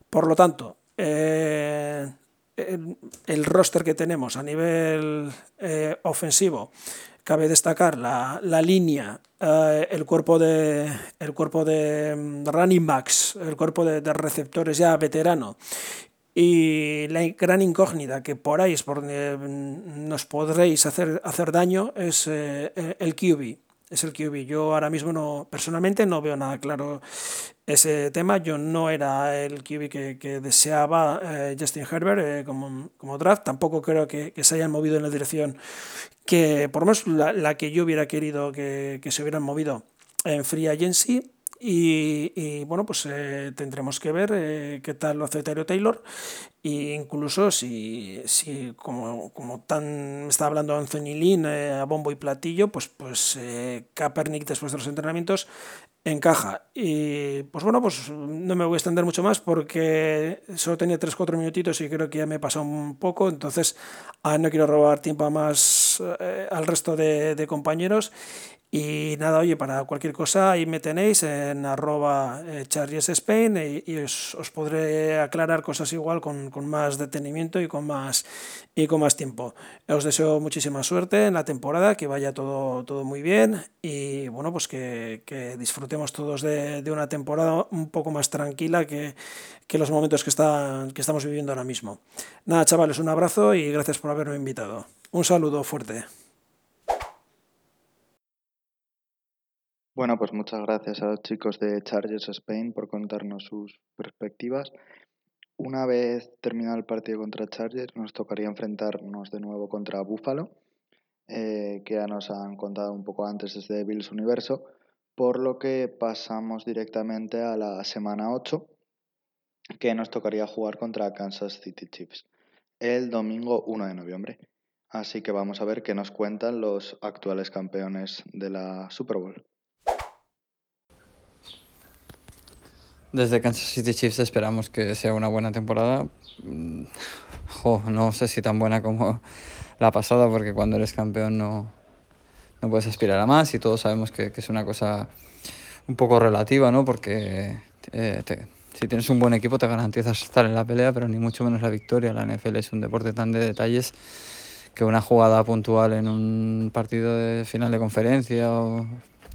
Por lo tanto, eh, el, el, roster que tenemos a nivel eh, ofensivo cabe destacar la, la línea, eh, el, cuerpo de, el cuerpo de running backs, el cuerpo de, receptores ya veterano y la gran incógnita que por ahí es por donde nos podréis hacer, hacer daño es eh, el QB. Es el QB. Yo ahora mismo no, personalmente no veo nada claro ese tema. Yo no era el QB que, que deseaba eh, Justin Herbert eh, como, como, draft. Tampoco creo que, que, se hayan movido en la dirección que, por lo menos, la, la que yo hubiera querido que, que, se hubieran movido en Free Agency. Y, y, bueno, pues eh, tendremos que ver eh, qué tal lo hace Taylor Taylor. E incluso si, si como, como tan está hablando Anthony Lynn eh, a bombo y platillo, pues, pues eh, Kaepernick después de los entrenamientos encaja. Y pues bueno, pues no me voy a extender mucho más porque solo tenía 3-4 minutitos y creo que ya me he pasado un poco. Entonces ah, no quiero robar tiempo a más al resto de, de compañeros. Y nada, oye, para cualquier cosa ahí me tenéis en arroba eh, y, y os, os, podré aclarar cosas igual con, con, más detenimiento y con más, y con más tiempo. Os deseo muchísima suerte en la temporada, que vaya todo, todo muy bien y bueno, pues que, que disfrutemos todos de, de, una temporada un poco más tranquila que, que los momentos que, está, que estamos viviendo ahora mismo. Nada, chavales, un abrazo y gracias por haberme invitado. Un saludo fuerte. Bueno, pues muchas gracias a los chicos de Chargers Spain por contarnos sus perspectivas. Una vez terminado el partido contra Chargers, nos tocaría enfrentarnos de nuevo contra Buffalo, eh, que ya nos han contado un poco antes desde Bills Universo, por lo que pasamos directamente a la semana 8, que nos tocaría jugar contra Kansas City Chiefs el domingo 1 de noviembre. Así que vamos a ver qué nos cuentan los actuales campeones de la Super Bowl. Desde Kansas City Chiefs esperamos que sea una buena temporada. Jo, no sé si tan buena como la pasada, porque cuando eres campeón no, no puedes aspirar a más y todos sabemos que, que es una cosa un poco relativa, ¿no? Porque eh, si tienes un buen equipo te garantizas estar en la pelea, pero ni mucho menos la victoria. La NFL es un deporte tan de detalles que una jugada puntual en un partido de final de conferencia o,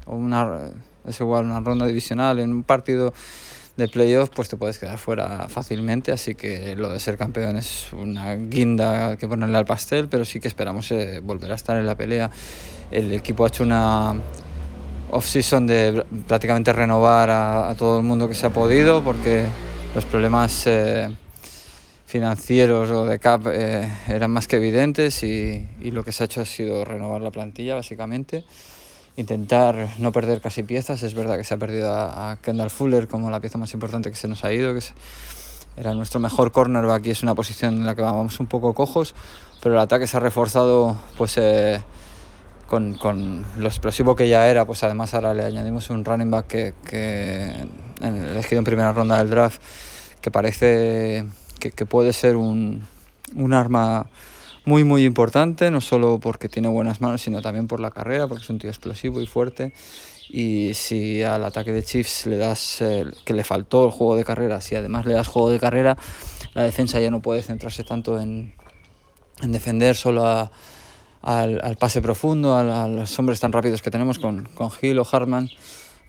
o una, es igual una ronda divisional, en un partido de playoff, pues te puedes quedar fuera fácilmente. Así que lo de ser campeón es una guinda que ponerle al pastel, pero sí que esperamos eh, volver a estar en la pelea. El equipo ha hecho una off-season de prácticamente renovar a, a, todo el mundo que se ha podido, porque los problemas eh, financieros o de cap eh, eran más que evidentes y, y, lo que se ha hecho ha sido renovar la plantilla, básicamente. Intentar no perder casi piezas. Es verdad que se ha perdido a, Kendall Fuller como la pieza más importante que se nos ha ido, que era nuestro mejor cornerback y es una posición en la que vamos un poco cojos, pero el ataque se ha reforzado pues eh, con, con, lo explosivo que ya era, pues además ahora le añadimos un running back que, que elegido en primera ronda del draft que parece que, que puede ser un, un arma muy muy importante, no solo porque tiene buenas manos, sino también por la carrera, porque es un tío explosivo y fuerte. Y si al ataque de Chiefs le das eh, que le faltó el juego de carrera, si además le das juego de carrera, la defensa ya no puede centrarse tanto en, en defender solo al, al, pase profundo, a, los hombres tan rápidos que tenemos con, con Hill o Hartman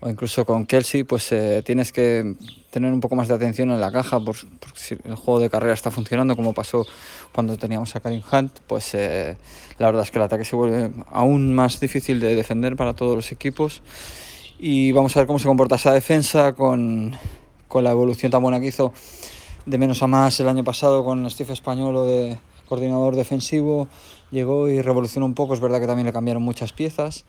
o incluso con Kelsey, pues eh, tienes que tener un poco más de atención en la caja, por, si el juego de carrera está funcionando, como pasó cuando teníamos a Karim Hunt, pues eh, la verdad es que el ataque se vuelve aún más difícil de defender para todos los equipos. Y vamos a ver cómo se comporta esa defensa con, con la evolución tan buena que hizo de menos a más el año pasado con Steve Españolo de coordinador defensivo. Llegó y revolucionó un poco, es verdad que también le cambiaron muchas piezas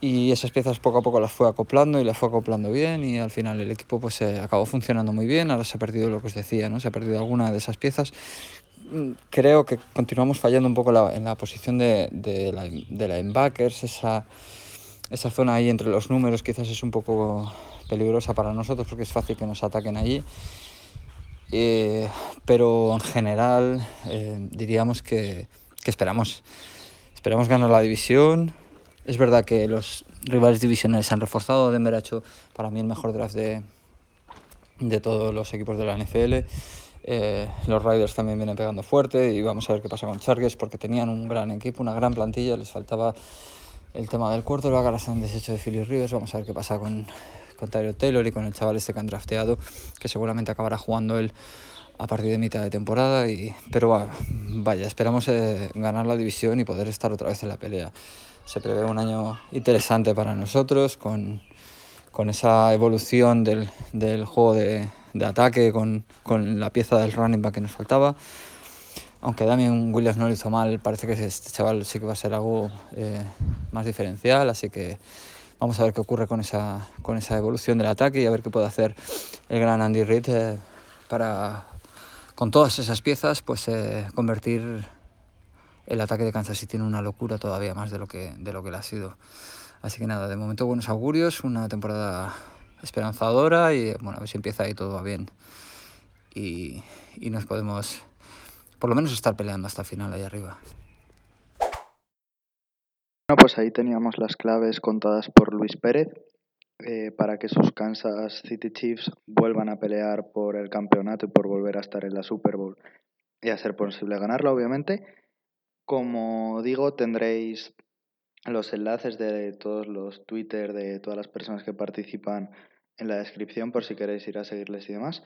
y esas piezas poco a poco las fue acoplando y las fue acoplando bien y al final el equipo pues eh, acabó funcionando muy bien, ahora se ha perdido lo que os decía, ¿no? se ha perdido alguna de esas piezas. Mm, creo que continuamos fallando un poco la, en la posición de, de, la, de linebackers, esa, esa zona ahí entre los números quizás es un poco peligrosa para nosotros porque es fácil que nos ataquen allí. Eh, pero en general eh, diríamos que, que esperamos, esperamos ganar la división, es verdad que los rivales divisionales se han reforzado. Denver ha hecho para mí el mejor draft de, de todos los equipos de la NFL. Eh, los Riders también vienen pegando fuerte y vamos a ver qué pasa con Chargers porque tenían un gran equipo, una gran plantilla, les faltaba el tema del cuarto, luego ahora se deshecho de Philly Rivers, vamos a ver qué pasa con, con Tyler Taylor y con el chaval este que han drafteado, que seguramente acabará jugando él a partir de mitad de temporada, y, pero vaya, esperamos eh, ganar la división y poder estar otra vez en la pelea se prevé un año interesante para nosotros, con, con esa evolución del, del juego de, de ataque, con, con, la pieza del running back que nos faltaba. Aunque Damien Williams no lo hizo mal, parece que este chaval sí que va a ser algo eh, más diferencial, así que vamos a ver qué ocurre con esa, con esa evolución del ataque y a ver qué puede hacer el gran Andy Reid eh, para, con todas esas piezas, pues eh, convertir el ataque de Kansas City tiene una locura todavía más de lo que, de lo que ha sido. Así que nada, de momento buenos augurios, una temporada esperanzadora y bueno, a ver si empieza ahí todo va bien. Y, y nos podemos por lo menos estar peleando hasta el final ahí arriba. Bueno, pues ahí teníamos las claves contadas por Luis Pérez eh, para que sus Kansas City Chiefs vuelvan a pelear por el campeonato y por volver a estar en la Super Bowl y a ser posible ganarla, obviamente. Como digo, tendréis los enlaces de todos los Twitter de todas las personas que participan en la descripción por si queréis ir a seguirles y demás.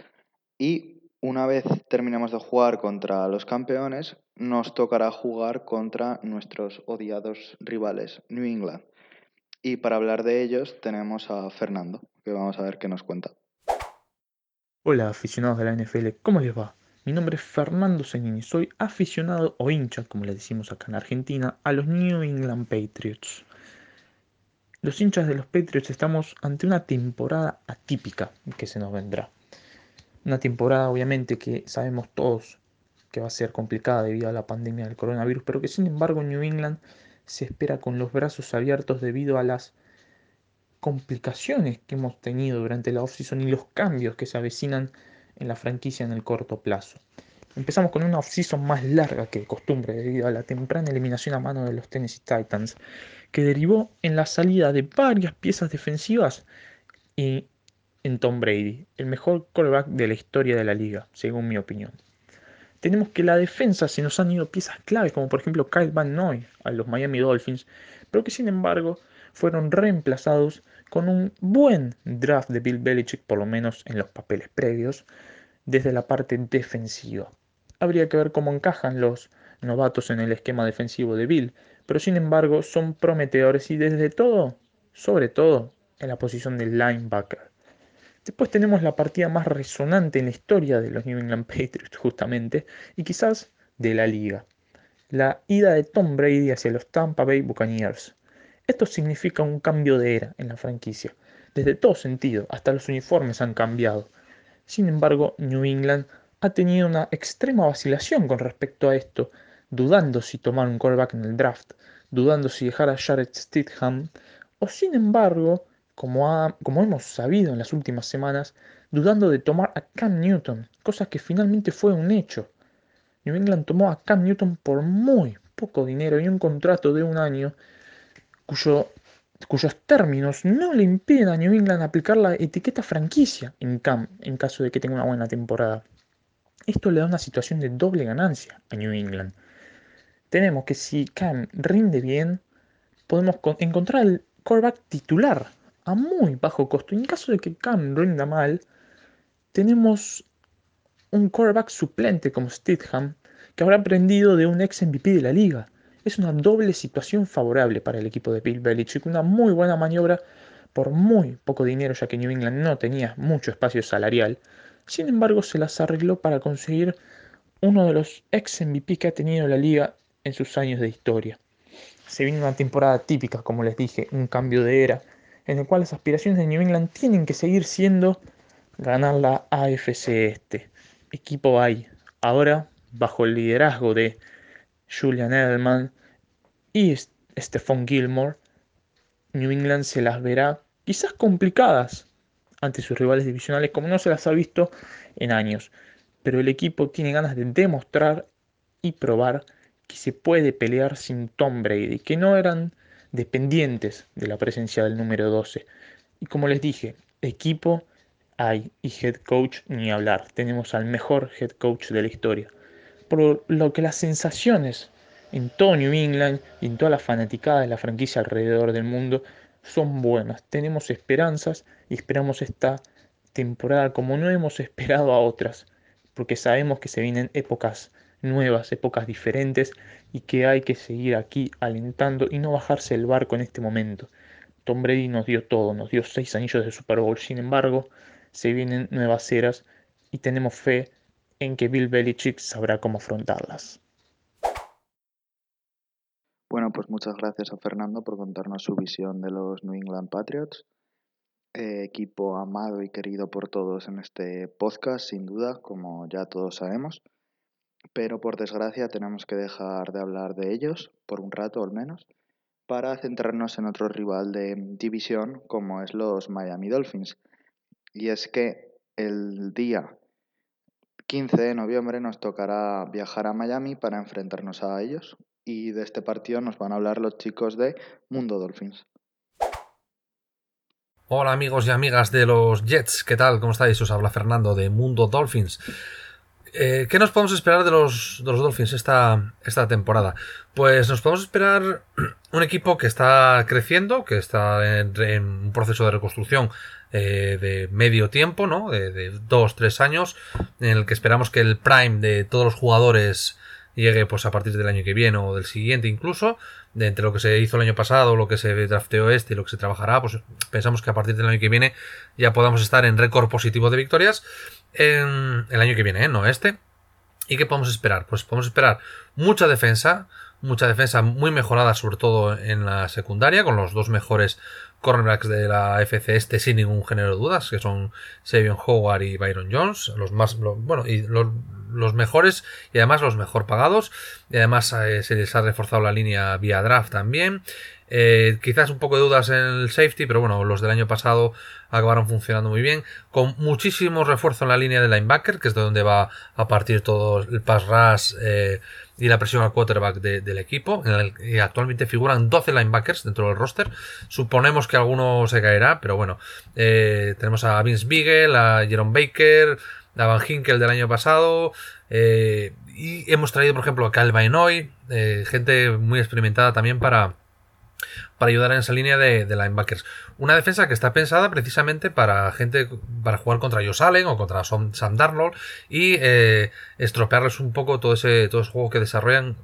Y una vez terminemos de jugar contra los campeones, nos tocará jugar contra nuestros odiados rivales, New England. Y para hablar de ellos tenemos a Fernando, que vamos a ver qué nos cuenta. Hola aficionados de la NFL, ¿cómo les va? Mi nombre es Fernando y soy aficionado o hincha, como le decimos acá en Argentina, a los New England Patriots. Los hinchas de los Patriots estamos ante una temporada atípica que se nos vendrá. Una temporada obviamente que sabemos todos que va a ser complicada debido a la pandemia del coronavirus, pero que sin embargo New England se espera con los brazos abiertos debido a las complicaciones que hemos tenido durante la offseason y los cambios que se avecinan en la franquicia en el corto plazo. Empezamos con una off-season más larga que de costumbre debido a la temprana eliminación a mano de los Tennessee Titans, que derivó en la salida de varias piezas defensivas y en Tom Brady, el mejor quarterback de la historia de la liga, según mi opinión. Tenemos que la defensa se nos han ido piezas claves, como por ejemplo Kyle Van Noy a los Miami Dolphins, pero que sin embargo fueron reemplazados con un buen draft de Bill Belichick, por lo menos en los papeles previos, desde la parte defensiva. Habría que ver cómo encajan los novatos en el esquema defensivo de Bill, pero sin embargo son prometedores y desde todo, sobre todo, en la posición de linebacker. Después tenemos la partida más resonante en la historia de los New England Patriots, justamente, y quizás de la liga. La ida de Tom Brady hacia los Tampa Bay Buccaneers Esto significa un cambio de era en la franquicia, desde todo sentido, hasta los uniformes han cambiado. Sin embargo, New England ha tenido una extrema vacilación con respecto a esto, dudando si tomar un quarterback en el draft, dudando si dejar a Jared Stidham, o sin embargo, como, como hemos sabido en las últimas semanas, dudando de tomar a Cam Newton, cosa que finalmente fue un hecho. New England tomó a Cam Newton por muy poco dinero y un contrato de un año cuyo, cuyos términos no le impiden a New England aplicar la etiqueta franquicia en Cam en caso de que tenga una buena temporada. Esto le da una situación de doble ganancia a New England. Tenemos que si Cam rinde bien, podemos encontrar el quarterback titular a muy bajo costo. En caso de que Cam rinda mal, tenemos un quarterback suplente como Stidham, que habrá aprendido de un ex MVP de la liga. Es una doble situación favorable para el equipo de Bill Belichick, una muy buena maniobra por muy poco dinero, ya que New England no tenía mucho espacio salarial. Sin embargo, se las arregló para conseguir uno de los ex MVP que ha tenido la liga en sus años de historia. Se viene una temporada típica, como les dije, un cambio de era, en el cual las aspiraciones de New England tienen que seguir siendo ganar la AFC este. Equipo hay ahora bajo el liderazgo de Julian Edelman y Stephon Gilmore, New England se las verá quizás complicadas ante sus rivales divisionales como no se las ha visto en años. Pero el equipo tiene ganas de demostrar y probar que se puede pelear sin Tom Brady, que no eran dependientes de la presencia del número 12. Y como les dije, equipo hay y head coach ni hablar. Tenemos al mejor head coach de la historia. Por lo que las sensaciones en todo New England y en toda la fanaticada de la franquicia alrededor del mundo son buenas. Tenemos esperanzas y esperamos esta temporada como no hemos esperado a otras, porque sabemos que se vienen épocas nuevas, épocas diferentes y que hay que seguir aquí alentando y no bajarse el barco en este momento. Tom Brady nos dio todo, nos dio seis anillos de Super Bowl, sin embargo, se vienen nuevas eras y tenemos fe en que Bill Belichick sabrá cómo afrontarlas. Bueno, pues muchas gracias a Fernando por contarnos su visión de los New England Patriots, eh, equipo amado y querido por todos en este podcast, sin duda, como ya todos sabemos pero por desgracia tenemos que dejar de hablar de ellos, por un rato al menos, para centrarnos en otro rival de división como es los Miami Dolphins. Y es que el día 15 de noviembre nos tocará viajar a Miami para enfrentarnos a ellos y de este partido nos van a hablar los chicos de Mundo Dolphins. Hola amigos y amigas de los Jets, ¿qué tal? ¿Cómo estáis? Os habla Fernando de Mundo Dolphins. Eh, ¿Qué nos podemos esperar de los, Dolphins esta, esta temporada? Pues nos podemos esperar un equipo que está creciendo, que está en, un proceso de reconstrucción eh, de medio tiempo, ¿no? De, de, dos, tres años, en el que esperamos que el prime de todos los jugadores llegue pues a partir del año que viene o del siguiente incluso, de entre lo que se hizo el año pasado, lo que se drafteó este y lo que se trabajará, pues pensamos que a partir del año que viene ya podamos estar en récord positivo de victorias en el año que viene, ¿eh? no este. ¿Y qué podemos esperar? Pues podemos esperar mucha defensa, mucha defensa muy mejorada, sobre todo en la secundaria, con los dos mejores cornerbacks de la FC este sin ningún género de dudas, que son Savion Howard y Byron Jones, los más, bueno, y los, mejores y además los mejor pagados. Y además eh, se les ha reforzado la línea vía draft también. Eh, quizás un poco de dudas en el safety, pero bueno, los del año pasado acabaron funcionando muy bien. Con muchísimo refuerzo en la línea de linebacker, que es de donde va a partir todo el pass rush eh, y la presión al quarterback del equipo. Actualmente figuran 12 linebackers dentro del roster. Suponemos que alguno se caerá, pero bueno. Eh, tenemos a Vince Beagle, a Jerome Baker, a Van Hinkel del año pasado. y hemos traído, por ejemplo, a Calvin Hoy, gente muy experimentada también para para ayudar en esa línea de, linebackers. Una defensa que está pensada precisamente para gente, para jugar contra Josh Allen o contra Sam y eh, estropearles un poco todo ese, todo ese juego que desarrollan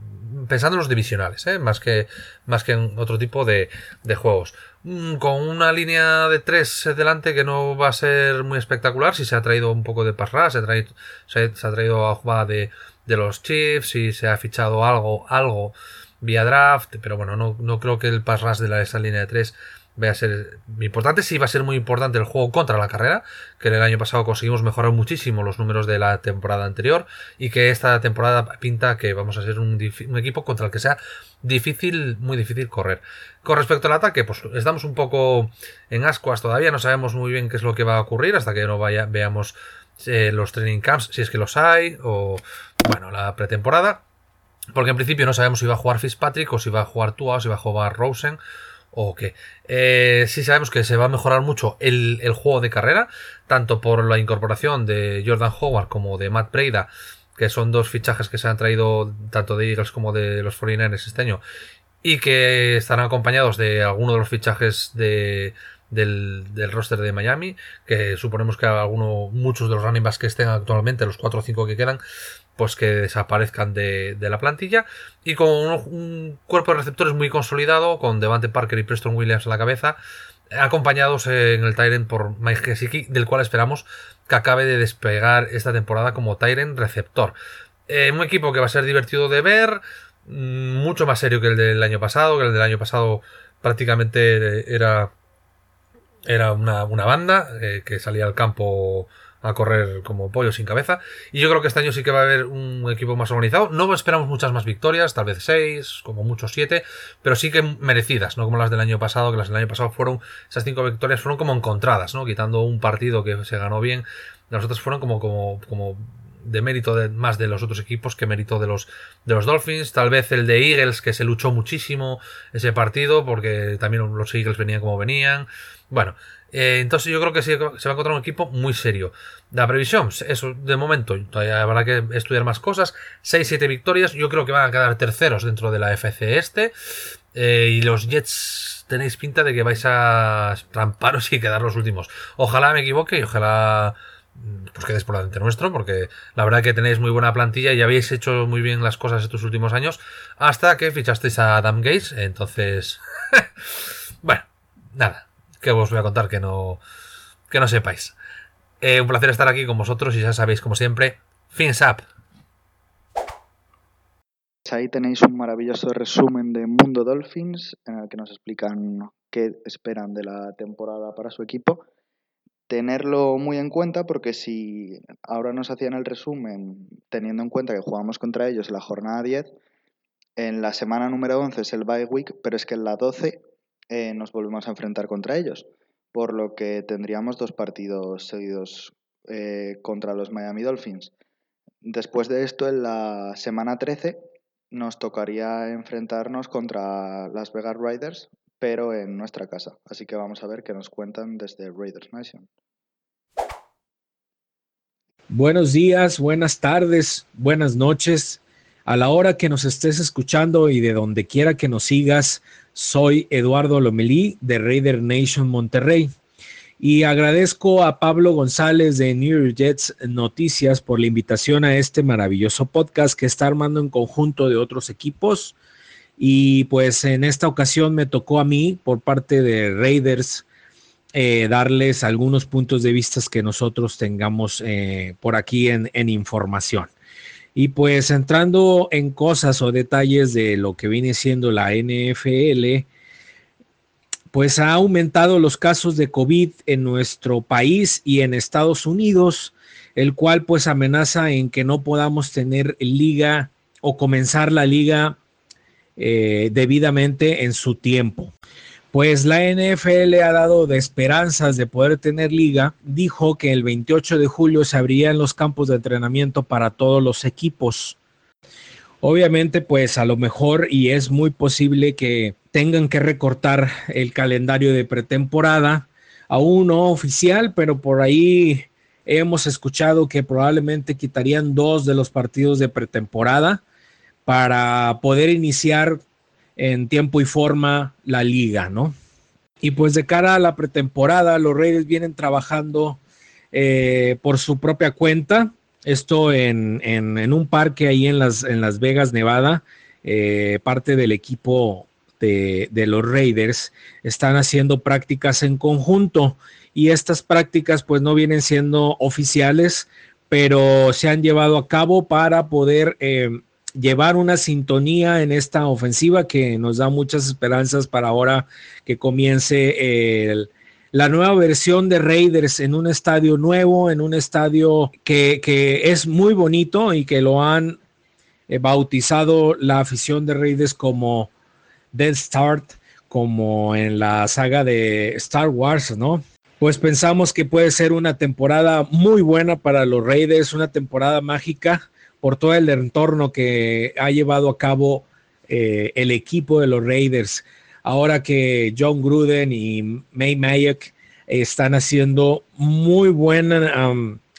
pensando en los divisionales, ¿eh? más, que, más que en otro tipo de, juegos. Mm, con una línea de tres delante que no va a ser muy espectacular, si se ha traído un poco de pass se traído, se ha, traído a de, de los Chiefs, si se ha fichado algo, algo vía draft, pero bueno, no, no creo que el pass rush de la, esa línea de tres vaya a ser importante. Sí va a ser muy importante el juego contra la carrera, que el año pasado conseguimos mejorar muchísimo los números de la temporada anterior y que esta temporada pinta que vamos a ser un, equipo contra el que sea difícil, muy difícil correr. Con respecto al ataque, pues estamos un poco en ascuas todavía, no sabemos muy bien qué es lo que va a ocurrir hasta que no vaya, veamos eh, los training camps, si es que los hay, o bueno, la pretemporada. Porque en principio no sabemos si va a jugar Fitzpatrick o si va a jugar Tua o si va a jugar Rosen o qué. Eh, sí sabemos que se va a mejorar mucho el, juego de carrera, tanto por la incorporación de Jordan Howard como de Matt Breida, que son dos fichajes que se han traído tanto de Eagles como de los 49ers este año, y que estarán acompañados de algunos de los fichajes de, del, del, roster de Miami, que suponemos que alguno, muchos de los running backs que estén actualmente, los 4 o 5 que quedan, pues que desaparezcan de, la plantilla. Y con un, cuerpo de receptores muy consolidado con Devante Parker y Preston Williams a la cabeza acompañados en el Tyrant por Mike Gesicki del cual esperamos que acabe de despegar esta temporada como Tyrant receptor. Eh, un equipo que va a ser divertido de ver mm, mucho más serio que el del año pasado que el del año pasado prácticamente era era una, banda eh, que salía al campo a correr como pollo sin cabeza. Y yo creo que este año sí que va a haber un equipo más organizado. No esperamos muchas más victorias, tal vez seis, como muchos siete, pero sí que merecidas, no como las del año pasado, que las del año pasado fueron, esas cinco victorias fueron como encontradas, ¿no? Quitando un partido que se ganó bien, las otras fueron como, como, como de mérito de, más de los otros equipos que mérito de los, de los Dolphins. Tal vez el de Eagles, que se luchó muchísimo ese partido, porque también los Eagles venían como venían. Bueno, eh, entonces yo creo que se va a encontrar un equipo muy serio. La previsión, eso de momento, todavía habrá que estudiar más cosas. 6-7 victorias, yo creo que van a quedar terceros dentro de la FC este. Eh, y los Jets tenéis pinta de que vais a ramparos y quedar los últimos. Ojalá me equivoque y ojalá mm, pues quedéis por delante nuestro, porque la verdad que tenéis muy buena plantilla y habéis hecho muy bien las cosas estos últimos años, hasta que fichasteis a Adam Gates, entonces, bueno, nada, que os voy a contar que no, que no sepáis. Eh, un placer estar aquí con vosotros y ya sabéis, como siempre, fins up. Ahí tenéis un maravilloso resumen de Mundo Dolphins en el que nos explican qué esperan de la temporada para su equipo. Tenerlo muy en cuenta porque si ahora nos hacían el resumen teniendo en cuenta que jugamos contra ellos en la jornada 10, en la semana número 11 es el bye week, pero es que en la 12 eh, nos volvemos a enfrentar contra ellos, por lo que tendríamos dos partidos seguidos eh, contra los Miami Dolphins. Después de esto, en la semana 13, nos tocaría enfrentarnos contra las Vegas Raiders, pero en nuestra casa. Así que vamos a ver qué nos cuentan desde Raiders Nation. Buenos días, buenas tardes, buenas noches. A la hora que nos estés escuchando y de donde quiera que nos sigas, soy Eduardo Lomelí de Raider Nation Monterrey y agradezco a Pablo González de New Jets Noticias por la invitación a este maravilloso podcast que está armando en conjunto de otros equipos. Y pues en esta ocasión me tocó a mí, por parte de Raiders, eh, darles algunos puntos de vista que nosotros tengamos eh, por aquí en información. Y pues entrando en cosas o detalles de lo que viene siendo la NFL, pues ha aumentado los casos de COVID en nuestro país y en Estados Unidos, el cual pues amenaza en que no podamos tener liga o comenzar la liga eh, debidamente en su tiempo pues la NFL ha dado de esperanzas de poder tener liga. Dijo que el 28 de julio se abrían los campos de entrenamiento para todos los equipos. Obviamente, pues a lo mejor y es muy posible que tengan que recortar el calendario de pretemporada, aún no oficial, pero por ahí hemos escuchado que probablemente quitarían dos de los partidos de pretemporada para poder iniciar en tiempo y forma la liga, ¿no? Y pues de cara a la pretemporada, los Reyes vienen trabajando eh, por su propia cuenta. Esto en, un parque ahí en Las, en las Vegas, Nevada. Eh, parte del equipo de, de, los Raiders están haciendo prácticas en conjunto y estas prácticas pues no vienen siendo oficiales, pero se han llevado a cabo para poder eh, llevar una sintonía en esta ofensiva que nos da muchas esperanzas para ahora que comience el, la nueva versión de Raiders en un estadio nuevo, en un estadio que, que es muy bonito y que lo han eh, bautizado la afición de Raiders como Dead Start, como en la saga de Star Wars, ¿no? Pues pensamos que puede ser una temporada muy buena para los Raiders, una temporada mágica por todo el entorno que ha llevado a cabo eh, el equipo de los Raiders. Ahora que John Gruden y May Mayock están haciendo muy buen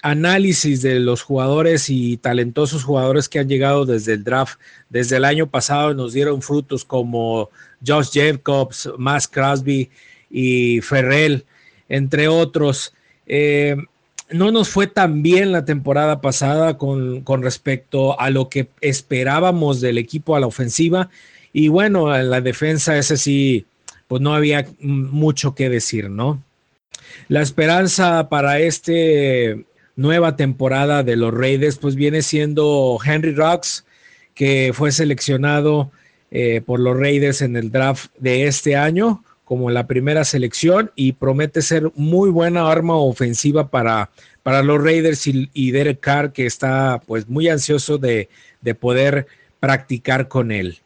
análisis de los jugadores y talentosos jugadores que han llegado desde el draft. Desde el año pasado nos dieron frutos como Josh Jacobs, Max Crosby y Ferrell, entre otros. Eh, no nos fue tan bien la temporada pasada con, con, respecto a lo que esperábamos del equipo a la ofensiva. Y bueno, en la defensa, ese sí, pues no había mucho que decir, ¿no? La esperanza para esta nueva temporada de los Raiders, pues viene siendo Henry Rocks, que fue seleccionado eh, por los Raiders en el draft de este año como la primera selección y promete ser muy buena arma ofensiva para, para los Raiders y, Derek Carr, que está pues muy ansioso de, de poder practicar con él.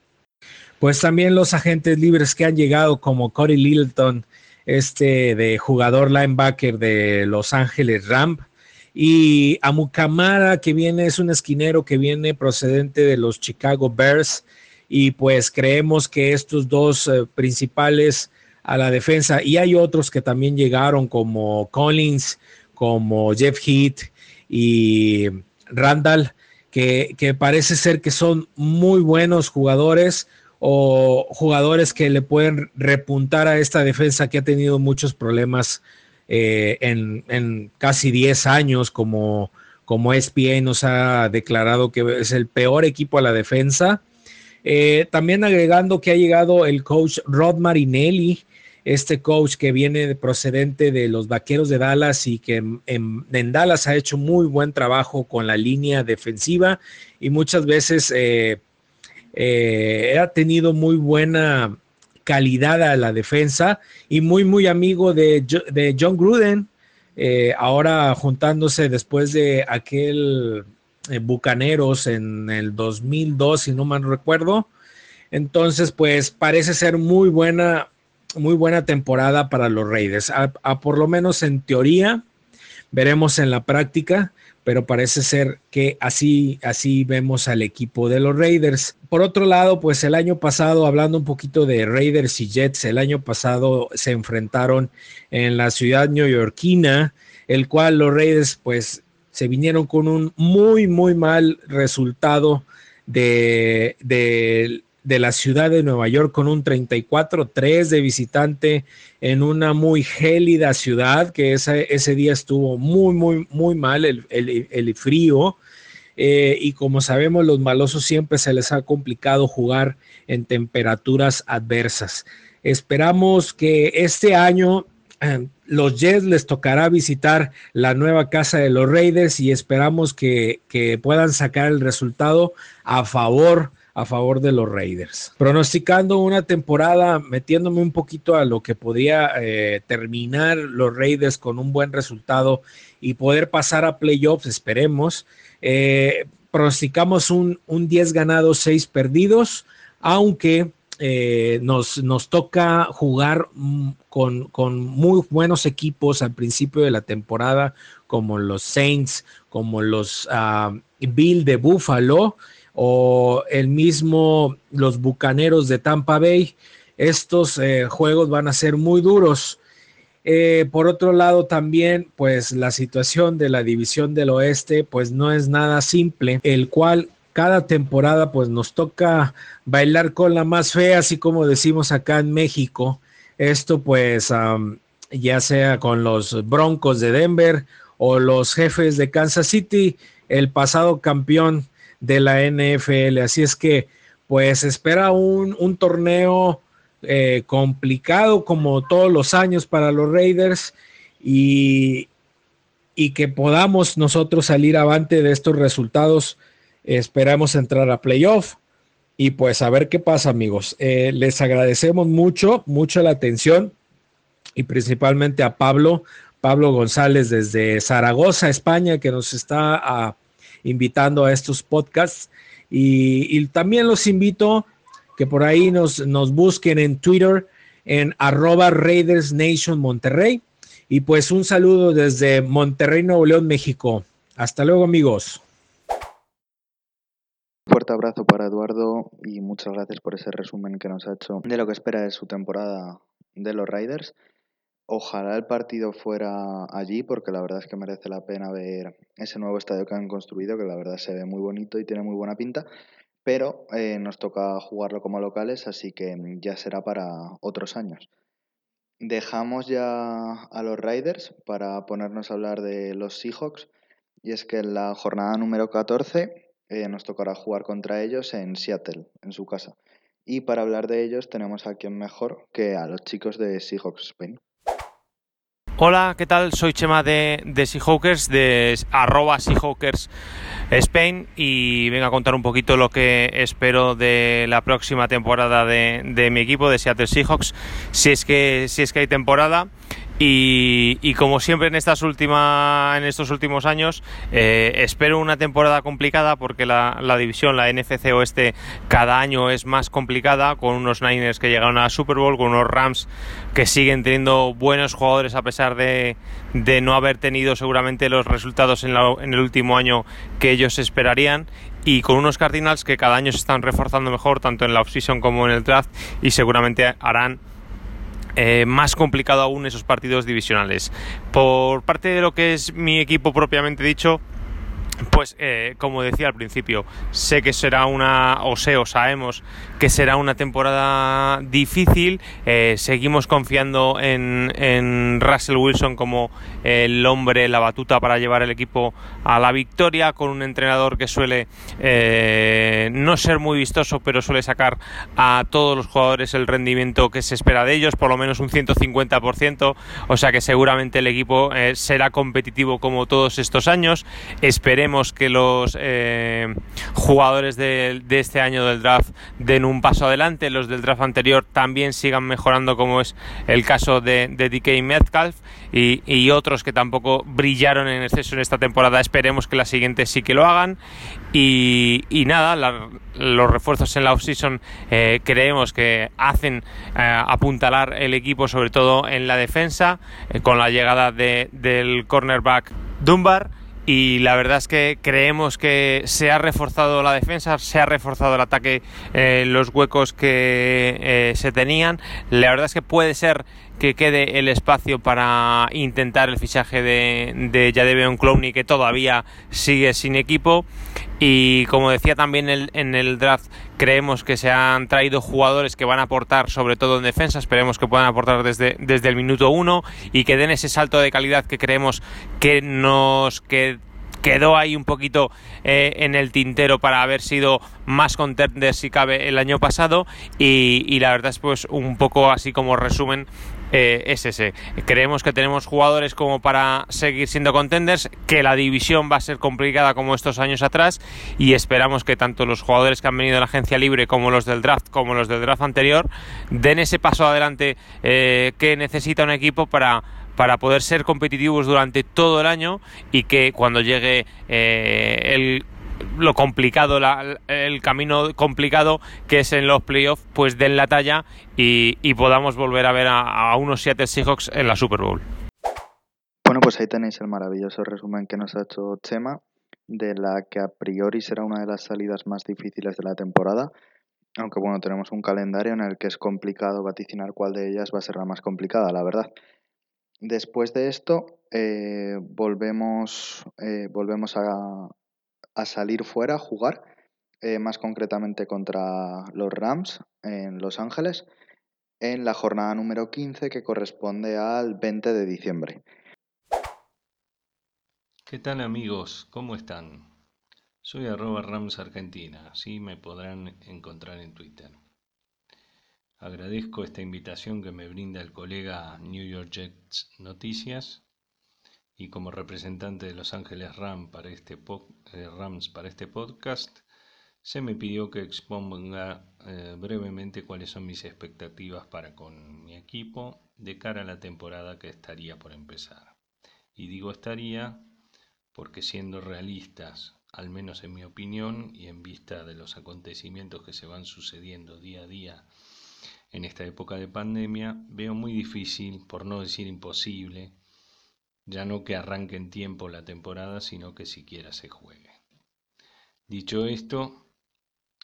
Pues también los agentes libres que han llegado como Corey Littleton, este de jugador linebacker de Los Ángeles Ram, y Amukamara, que viene, es un esquinero que viene procedente de los Chicago Bears, y pues creemos que estos dos eh, principales a la defensa. Y hay otros que también llegaron como Collins, como Jeff Heath y Randall, que, que, parece ser que son muy buenos jugadores o jugadores que le pueden repuntar a esta defensa que ha tenido muchos problemas eh, en, en, casi 10 años, como, como SPA nos ha declarado que es el peor equipo a la defensa. Eh, también agregando que ha llegado el coach Rod Marinelli, este coach que viene procedente de los Vaqueros de Dallas y que en, Dallas ha hecho muy buen trabajo con la línea defensiva y muchas veces eh, eh, ha tenido muy buena calidad a la defensa y muy, muy amigo de, John Gruden, ahora juntándose después de aquel Bucaneros en el 2002, si no mal recuerdo. Entonces, pues parece ser muy buena, muy buena temporada para los Raiders. A, por lo menos en teoría, veremos en la práctica, pero parece ser que así, así vemos al equipo de los Raiders. Por otro lado, pues el año pasado, hablando un poquito de Raiders y Jets, el año pasado se enfrentaron en la ciudad neoyorquina, el cual los Raiders pues se vinieron con un muy, muy mal resultado de, de de la ciudad de Nueva York con un 34-3 de visitante en una muy gélida ciudad, que ese, ese día estuvo muy, muy, muy mal el, frío. Eh, y como sabemos, los malosos siempre se les ha complicado jugar en temperaturas adversas. Esperamos que este año los Jets les tocará visitar la nueva casa de los Raiders y esperamos que, puedan sacar el resultado a favor a favor de los Raiders. Pronosticando una temporada, metiéndome un poquito a lo que podría eh, terminar los Raiders con un buen resultado y poder pasar a playoffs, esperemos. Eh, pronosticamos un, un 10 ganados, 6 perdidos, aunque eh, nos, nos, toca jugar mm, con, con, muy buenos equipos al principio de la temporada, como los Saints, como los uh, Bill de Buffalo o el mismo los Bucaneros de Tampa Bay. Estos eh, juegos van a ser muy duros. Eh, por otro lado, también, pues la situación de la división del oeste, pues no es nada simple, el cual cada temporada, pues nos toca bailar con la más fea, así como decimos acá en México. Esto, pues, ya sea con los Broncos de Denver o los jefes de Kansas City, el pasado campeón de la NFL. Así es que, pues espera un, un torneo eh, complicado como todos los años para los Raiders y, y que podamos nosotros salir avante de estos resultados Esperamos entrar a playoff y pues a ver qué pasa, amigos. Eh, les agradecemos mucho, mucho la atención y principalmente a Pablo, Pablo González desde Zaragoza, España, que nos está ah, invitando a estos podcasts. Y, también los invito que por ahí nos, busquen en Twitter en arroba Raiders Nation Monterrey. Y pues un saludo desde Monterrey, Nuevo León, México. Hasta luego, amigos. Fuerte abrazo para Eduardo y muchas gracias por ese resumen que nos ha hecho de lo que espera de su temporada de los Raiders. Ojalá el partido fuera allí porque la verdad es que merece la pena ver ese nuevo estadio que han construido, que la verdad se ve muy bonito y tiene muy buena pinta, pero eh, nos toca jugarlo como locales, así que ya será para otros años. Dejamos ya a los Raiders para ponernos a hablar de los Seahawks y es que en la jornada número 14 eh, nos tocará jugar contra ellos en Seattle, en su casa. Y para hablar de ellos tenemos a quien mejor que a los chicos de Seahawks Spain. Hola, ¿qué tal? Soy Chema de, de Seahawkers, de arroba Seahawkers Spain y vengo a contar un poquito lo que espero de la próxima temporada de, de mi equipo, de Seattle Seahawks, si es que, si es que hay temporada. Y, como siempre en, estas últimas, en estos últimos años, eh, espero una temporada complicada porque la, división, la NFC Oeste, cada año es más complicada, con unos Niners que llegaron a la Super Bowl, con unos Rams que siguen teniendo buenos jugadores a pesar de, no haber tenido seguramente los resultados en, en el último año que ellos esperarían. Y con unos Cardinals que cada año se están reforzando mejor, tanto en la offseason como en el draft, y seguramente harán eh, más complicado aún esos partidos divisionales. Por parte de lo que es mi equipo propiamente dicho, pues eh, como decía al principio, sé que será una, o sé, o sabemos que será una temporada difícil. Eh, seguimos confiando en, Russell Wilson como el hombre, la batuta para llevar el equipo a la victoria, con un entrenador que suele eh, no ser muy vistoso, pero suele sacar a todos los jugadores el rendimiento que se espera de ellos, por lo menos un 150%. O sea que seguramente el equipo será competitivo como todos estos años. Esperemos que los jugadores de, este año del draft den un un paso adelante, los del draft anterior también sigan mejorando como es el caso de, de DK Metcalf y, otros que tampoco brillaron en exceso en esta temporada, esperemos que la siguiente sí que lo hagan. Y, nada, los refuerzos en la offseason eh, creemos que hacen eh, apuntalar el equipo sobre todo en la defensa eh, con la llegada de, del cornerback Dunbar y la verdad es que creemos que se ha reforzado la defensa, se ha reforzado el ataque, eh, los huecos que eh, se tenían. La verdad es que puede ser que quede el espacio para intentar el fichaje de, de Jadeveon Clowney que todavía sigue sin equipo. Y como decía también en el draft creemos que se han traído jugadores que van a aportar sobre todo en defensa. Esperemos que puedan aportar desde, desde el minuto uno y que den ese salto de calidad que creemos que nos que quedó ahí un poquito eh, en el tintero para haber sido más contender si cabe el año pasado. Y, y la verdad es pues un poco así como resumen eh, es ese. Creemos que tenemos jugadores como para seguir siendo contenders, que la división va a ser complicada como estos años atrás y esperamos que tanto los jugadores que han venido de la agencia libre como los del draft, como los del draft anterior, den ese paso adelante eh, que necesita un equipo para para poder ser competitivos durante todo el año y que cuando llegue eh, el lo complicado, el camino complicado que es en los playoffs, pues den la talla y, podamos volver a ver a, unos Seattle Seahawks en la Super Bowl. Bueno, pues ahí tenéis el maravilloso resumen que nos ha hecho Chema, de la que a priori será una de las salidas más difíciles de la temporada. Aunque bueno, tenemos un calendario en el que es complicado vaticinar cuál de ellas va a ser la más complicada, la verdad. Después de esto, eh, volvemos, eh, volvemos a, a salir fuera a jugar, eh, más concretamente contra los Rams en Los Ángeles, en la jornada número 15 que corresponde al 20 de diciembre. ¿Qué tal amigos? ¿Cómo están? Soy arroba Rams Argentina, así me podrán encontrar en Twitter. Agradezco esta invitación que me brinda el colega New York Jets Noticias y como representante de Los Ángeles Rams para este, eh, Rams para este podcast, se me pidió que exponga eh, brevemente cuáles son mis expectativas para con mi equipo de cara a la temporada que estaría por empezar. Y digo estaría porque siendo realistas, al menos en mi opinión y en vista de los acontecimientos que se van sucediendo día a día en esta época de pandemia, veo muy difícil, por no decir imposible, ya no que arranque en tiempo la temporada, sino que siquiera se juegue. Dicho esto,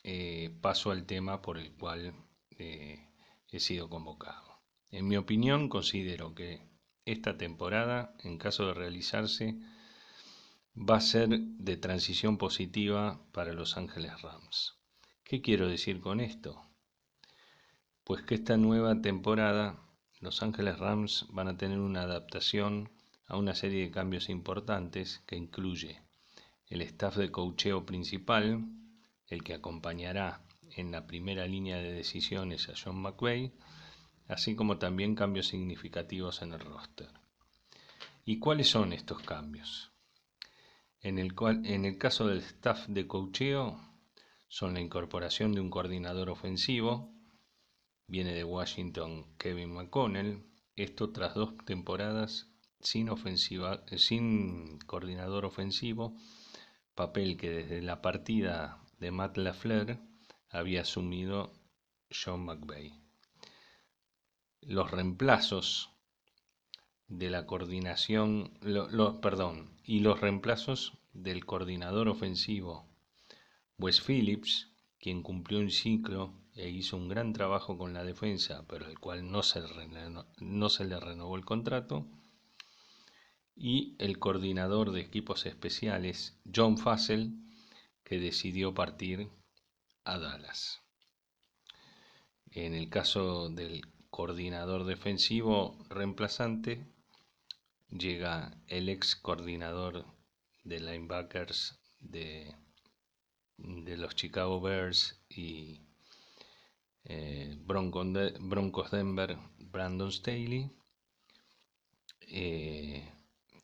eh, paso al tema por el cual eh, he sido convocado. En mi opinión, considero que esta temporada, en caso de realizarse, va a ser de transición positiva para Los Ángeles Rams. ¿Qué quiero decir con esto? Pues que esta nueva temporada Los Ángeles Rams van a tener una adaptación a una serie de cambios importantes que incluye el staff de cocheo principal, el que acompañará en la primera línea de decisiones a John McVay, así como también cambios significativos en el roster. ¿Y cuáles son estos cambios? En el, en el caso del staff de cocheo, son la incorporación de un coordinador ofensivo, Viene de Washington Kevin McConnell, esto tras dos temporadas sin, ofensiva, sin coordinador ofensivo, papel que desde la partida de Matt LaFleur había asumido John McVeigh. Los reemplazos de la coordinación, perdón, y los reemplazos del coordinador ofensivo Wes Phillips, quien cumplió un ciclo e hizo un gran trabajo con la defensa, pero el cual no se le renovó el contrato, y el coordinador de equipos especiales, John Fassel, que decidió partir a Dallas. En el caso del coordinador defensivo reemplazante, llega el ex coordinador de linebackers de, de los Chicago Bears y eh, Broncos, Denver, Brandon Staley. Eh,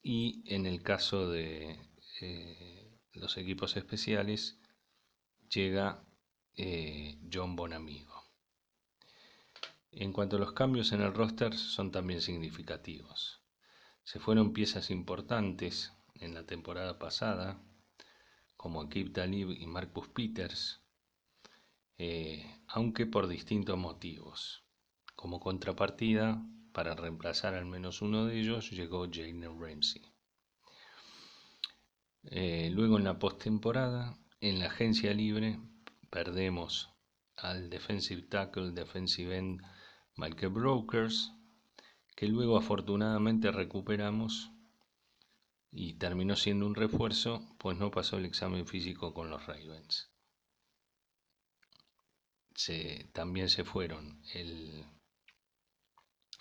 y en el caso de eh, los equipos especiales llega John Bonamigo. En cuanto a los cambios en el roster son también significativos. Se fueron piezas importantes en la temporada pasada, como Akib Talib y Marcus Peters, eh, aunque por distintos motivos. Como contrapartida, para reemplazar al menos uno de ellos, llegó Jalen Ramsey. Eh, luego en la postemporada, en la agencia libre, perdemos al defensive tackle, defensive end Michael Brokers, que luego afortunadamente recuperamos y terminó siendo un refuerzo, pues no pasó el examen físico con los Ravens también se fueron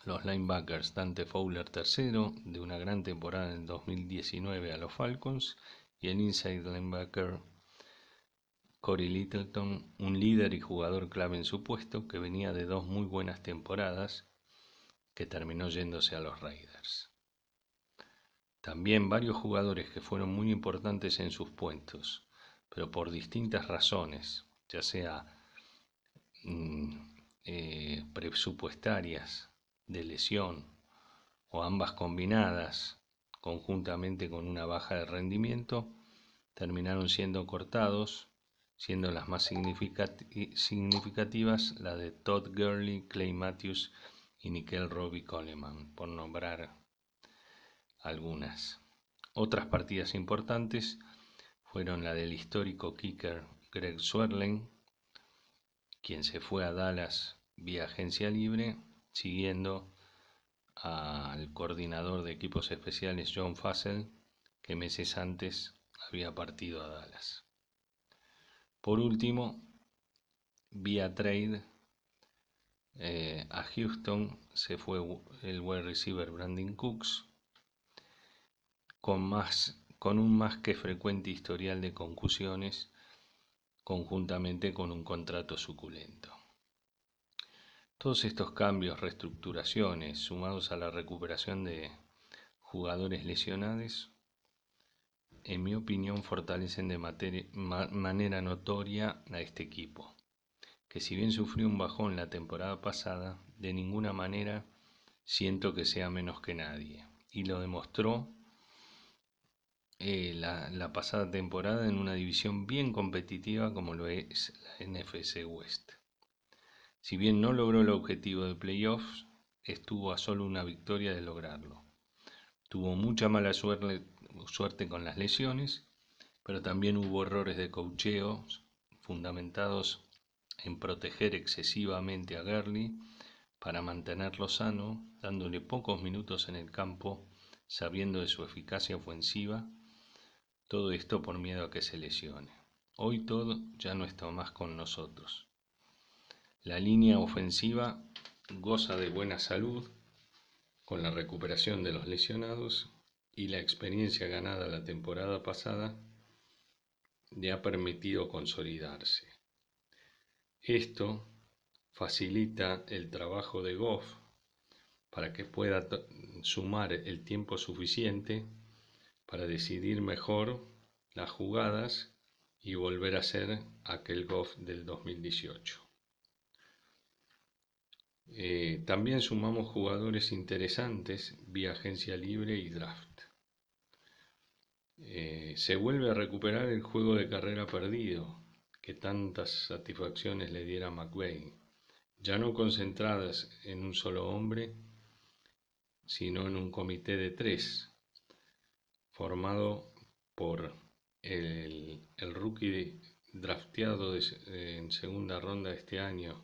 los linebackers Dante Fowler tercero de una gran temporada en 2019 a los Falcons y el inside linebacker Corey Littleton, un líder y jugador clave en su puesto que venía de dos muy buenas temporadas que terminó yéndose a los Raiders. También varios jugadores que fueron muy importantes en sus puestos, pero por distintas razones, ya sea Mm, eh, presupuestarias de lesión o ambas combinadas conjuntamente con una baja de rendimiento terminaron siendo cortados, siendo las más significativas la de Todd Gurley, Clay Matthews y Nickel Robbie Coleman, por nombrar algunas. Otras partidas importantes fueron la del histórico kicker Greg Swerling, quien se fue a Dallas vía agencia libre, siguiendo al coordinador de equipos especiales John Fassel, que meses antes había partido a Dallas. Por último, vía trade eh, a Houston se fue el wide receiver Brandon Cooks con, más, con un más que frecuente historial de concusiones conjuntamente con un contrato suculento. Todos estos cambios, reestructuraciones, sumados a la recuperación de jugadores lesionados, en mi opinión, fortalecen de manera notoria a este equipo, que si bien sufrió un bajón la temporada pasada, de ninguna manera siento que sea menos que nadie. Y lo demostró eh, la, pasada temporada en una división bien competitiva como lo es la NFC West. Si bien no logró el objetivo de playoffs, estuvo a solo una victoria de lograrlo. Tuvo mucha mala suerte, suerte con las lesiones, pero también hubo errores de cocheo fundamentados en proteger excesivamente a Gurley para mantenerlo sano, dándole pocos minutos en el campo, sabiendo de su eficacia ofensiva, todo esto por miedo a que se lesione. Hoy todo ya no está más con nosotros. La línea ofensiva goza de buena salud con la recuperación de los lesionados y la experiencia ganada la temporada pasada le ha permitido consolidarse. Esto facilita el trabajo de Goff para que pueda sumar el tiempo suficiente para decidir mejor las jugadas y volver a ser aquel Goff del 2018. Eh, también sumamos jugadores interesantes vía agencia libre y draft. Eh, se vuelve a recuperar el juego de carrera perdido que tantas satisfacciones le diera McVeigh ya no concentradas en un solo hombre, sino en un comité de tres, formado por el, rookie drafteado en segunda ronda este año,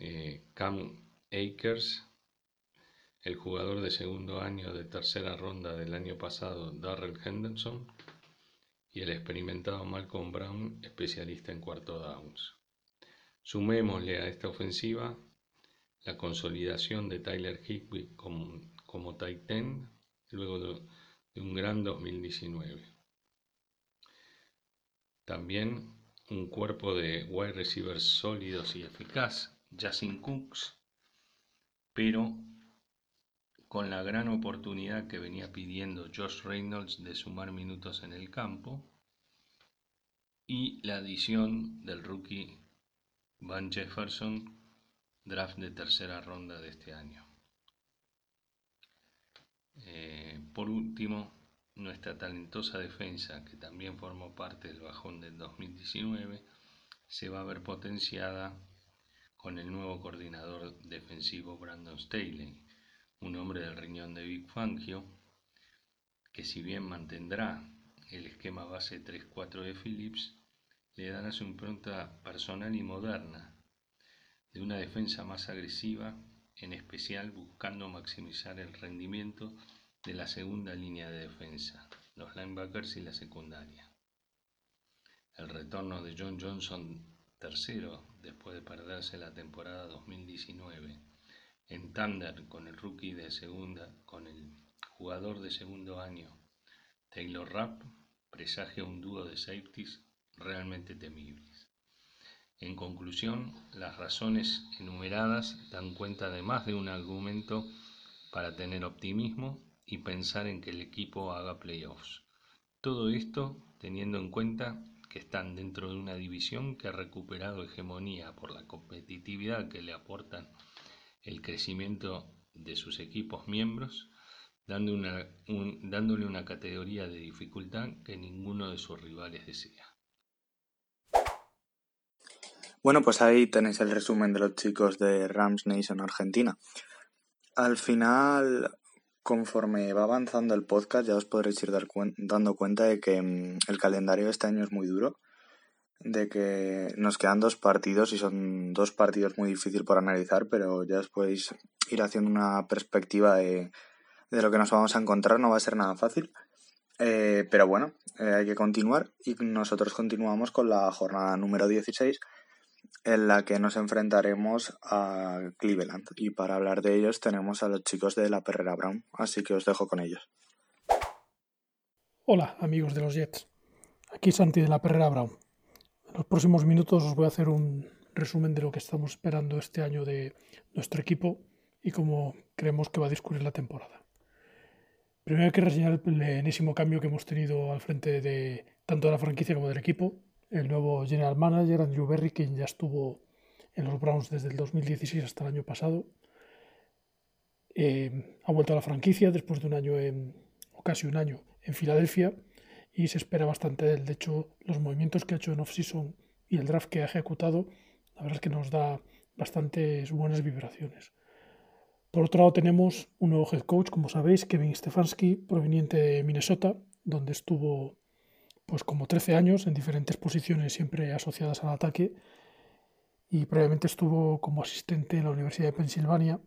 eh, Cam Akers, el jugador de segundo año de tercera ronda del año pasado, Darrell Henderson, y el experimentado Malcolm Brown, especialista en cuarto downs. Sumémosle a esta ofensiva la consolidación de Tyler Higby como, como tight end luego de, un gran 2019. También un cuerpo de wide receivers sólidos y eficaz, Justin Cooks, pero con la gran oportunidad que venía pidiendo Josh Reynolds de sumar minutos en el campo y la adición del rookie Van Jefferson, draft de tercera ronda de este año. Eh, por último, nuestra talentosa defensa, que también formó parte del bajón del 2019, se va a ver potenciada con el nuevo coordinador defensivo Brandon Staley, un hombre del riñón de Big Fangio, que si bien mantendrá el esquema base 3-4 de Phillips, le dará su impronta personal y moderna, de una defensa más agresiva, en especial buscando maximizar el rendimiento de la segunda línea de defensa, los linebackers y la secundaria. El retorno de John Johnson tercero después de perderse la temporada 2019 en tándem con el rookie de segunda, con el jugador de segundo año Taylor Rapp, presagia un dúo de safeties realmente temibles. En conclusión, las razones enumeradas dan cuenta de más de un argumento para tener optimismo y pensar en que el equipo haga playoffs. Todo esto teniendo en cuenta que están dentro de una división que ha recuperado hegemonía por la competitividad que le aportan el crecimiento de sus equipos miembros, dándole una categoría de dificultad que ninguno de sus rivales desea. Bueno, pues ahí tenéis el resumen de los chicos de Rams Nation Argentina. Al final, conforme va avanzando el podcast, ya os podréis ir dando cuenta de que mm, el calendario de este año es muy duro, de que nos quedan dos partidos y son dos partidos muy difíciles por analizar, pero ya os podéis ir haciendo una perspectiva de, lo que nos vamos a encontrar, no va a ser nada fácil. Eh, pero bueno, eh, hay que continuar y nosotros continuamos con la jornada número 16 en la que nos enfrentaremos a Cleveland. Y para hablar de ellos tenemos a los chicos de la Perrera Brown, así que os dejo con ellos. Hola, amigos de los Jets. Aquí Santi de la Perrera Brown. En los próximos minutos os voy a hacer un resumen de lo que estamos esperando este año de nuestro equipo y cómo creemos que va a discurrir la temporada. Primero hay que reseñar el enésimo cambio que hemos tenido al frente de tanto de la franquicia como del equipo. El nuevo general manager, Andrew Berry, quien ya estuvo en los Browns desde el 2016 hasta el año pasado. Eh, ha vuelto a la franquicia después de un año, en, o casi un año, en Filadelfia y se espera bastante de. De hecho, los movimientos que ha hecho en off-season y el draft que ha ejecutado, la verdad es que nos da bastantes buenas vibraciones. Por otro lado, tenemos un nuevo head coach, como sabéis, Kevin Stefanski, proveniente de Minnesota, donde estuvo pues como 13 años en diferentes posiciones siempre asociadas al ataque y previamente estuvo como asistente en la Universidad de Pensilvania.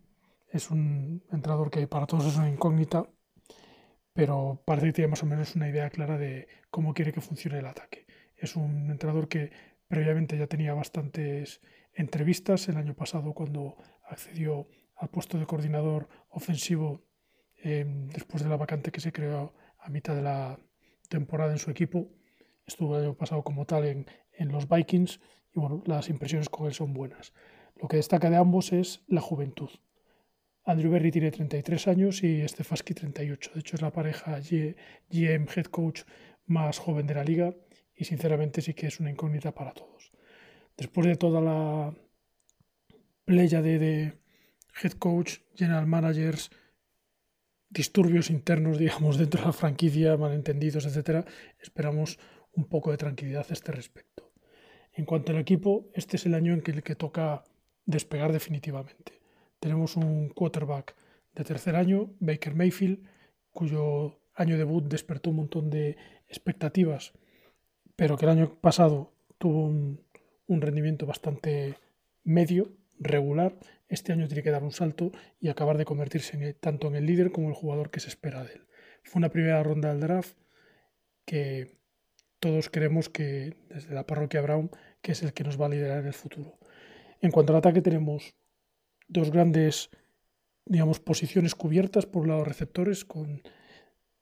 Es un entrenador que para todos es una incógnita, pero parece que tiene más o menos una idea clara de cómo quiere que funcione el ataque. Es un entrenador que previamente ya tenía bastantes entrevistas el año pasado cuando accedió al puesto de coordinador ofensivo em, después de la vacante que se creó a mitad de la temporada en su equipo. Estuvo el año pasado como tal en, en los Vikings y bueno, las impresiones con él son buenas. Lo que destaca de ambos es la juventud. Andrew Berry tiene 33 años y Stefanski 38. De hecho, es la pareja GM head coach más joven de la liga y sinceramente sí que es una incógnita para todos. Después de toda la playa de, head coach, general managers, disturbios internos, digamos, dentro de la franquicia, malentendidos, etcétera, esperamos un poco de tranquilidad a este respecto. En cuanto al equipo, este es el año en el que toca despegar definitivamente. Tenemos un quarterback de tercer año, Baker Mayfield, cuyo año debut despertó un montón de expectativas, pero que el año pasado tuvo un, rendimiento bastante medio, regular. Este año tiene que dar un salto y acabar de convertirse tanto en el líder como el jugador que se espera de él. Fue una primera ronda del draft que todos creemos que desde la parroquia Brown que es el que nos va a liderar en el futuro. En cuanto al ataque tenemos dos grandes, digamos, posiciones cubiertas por los receptores con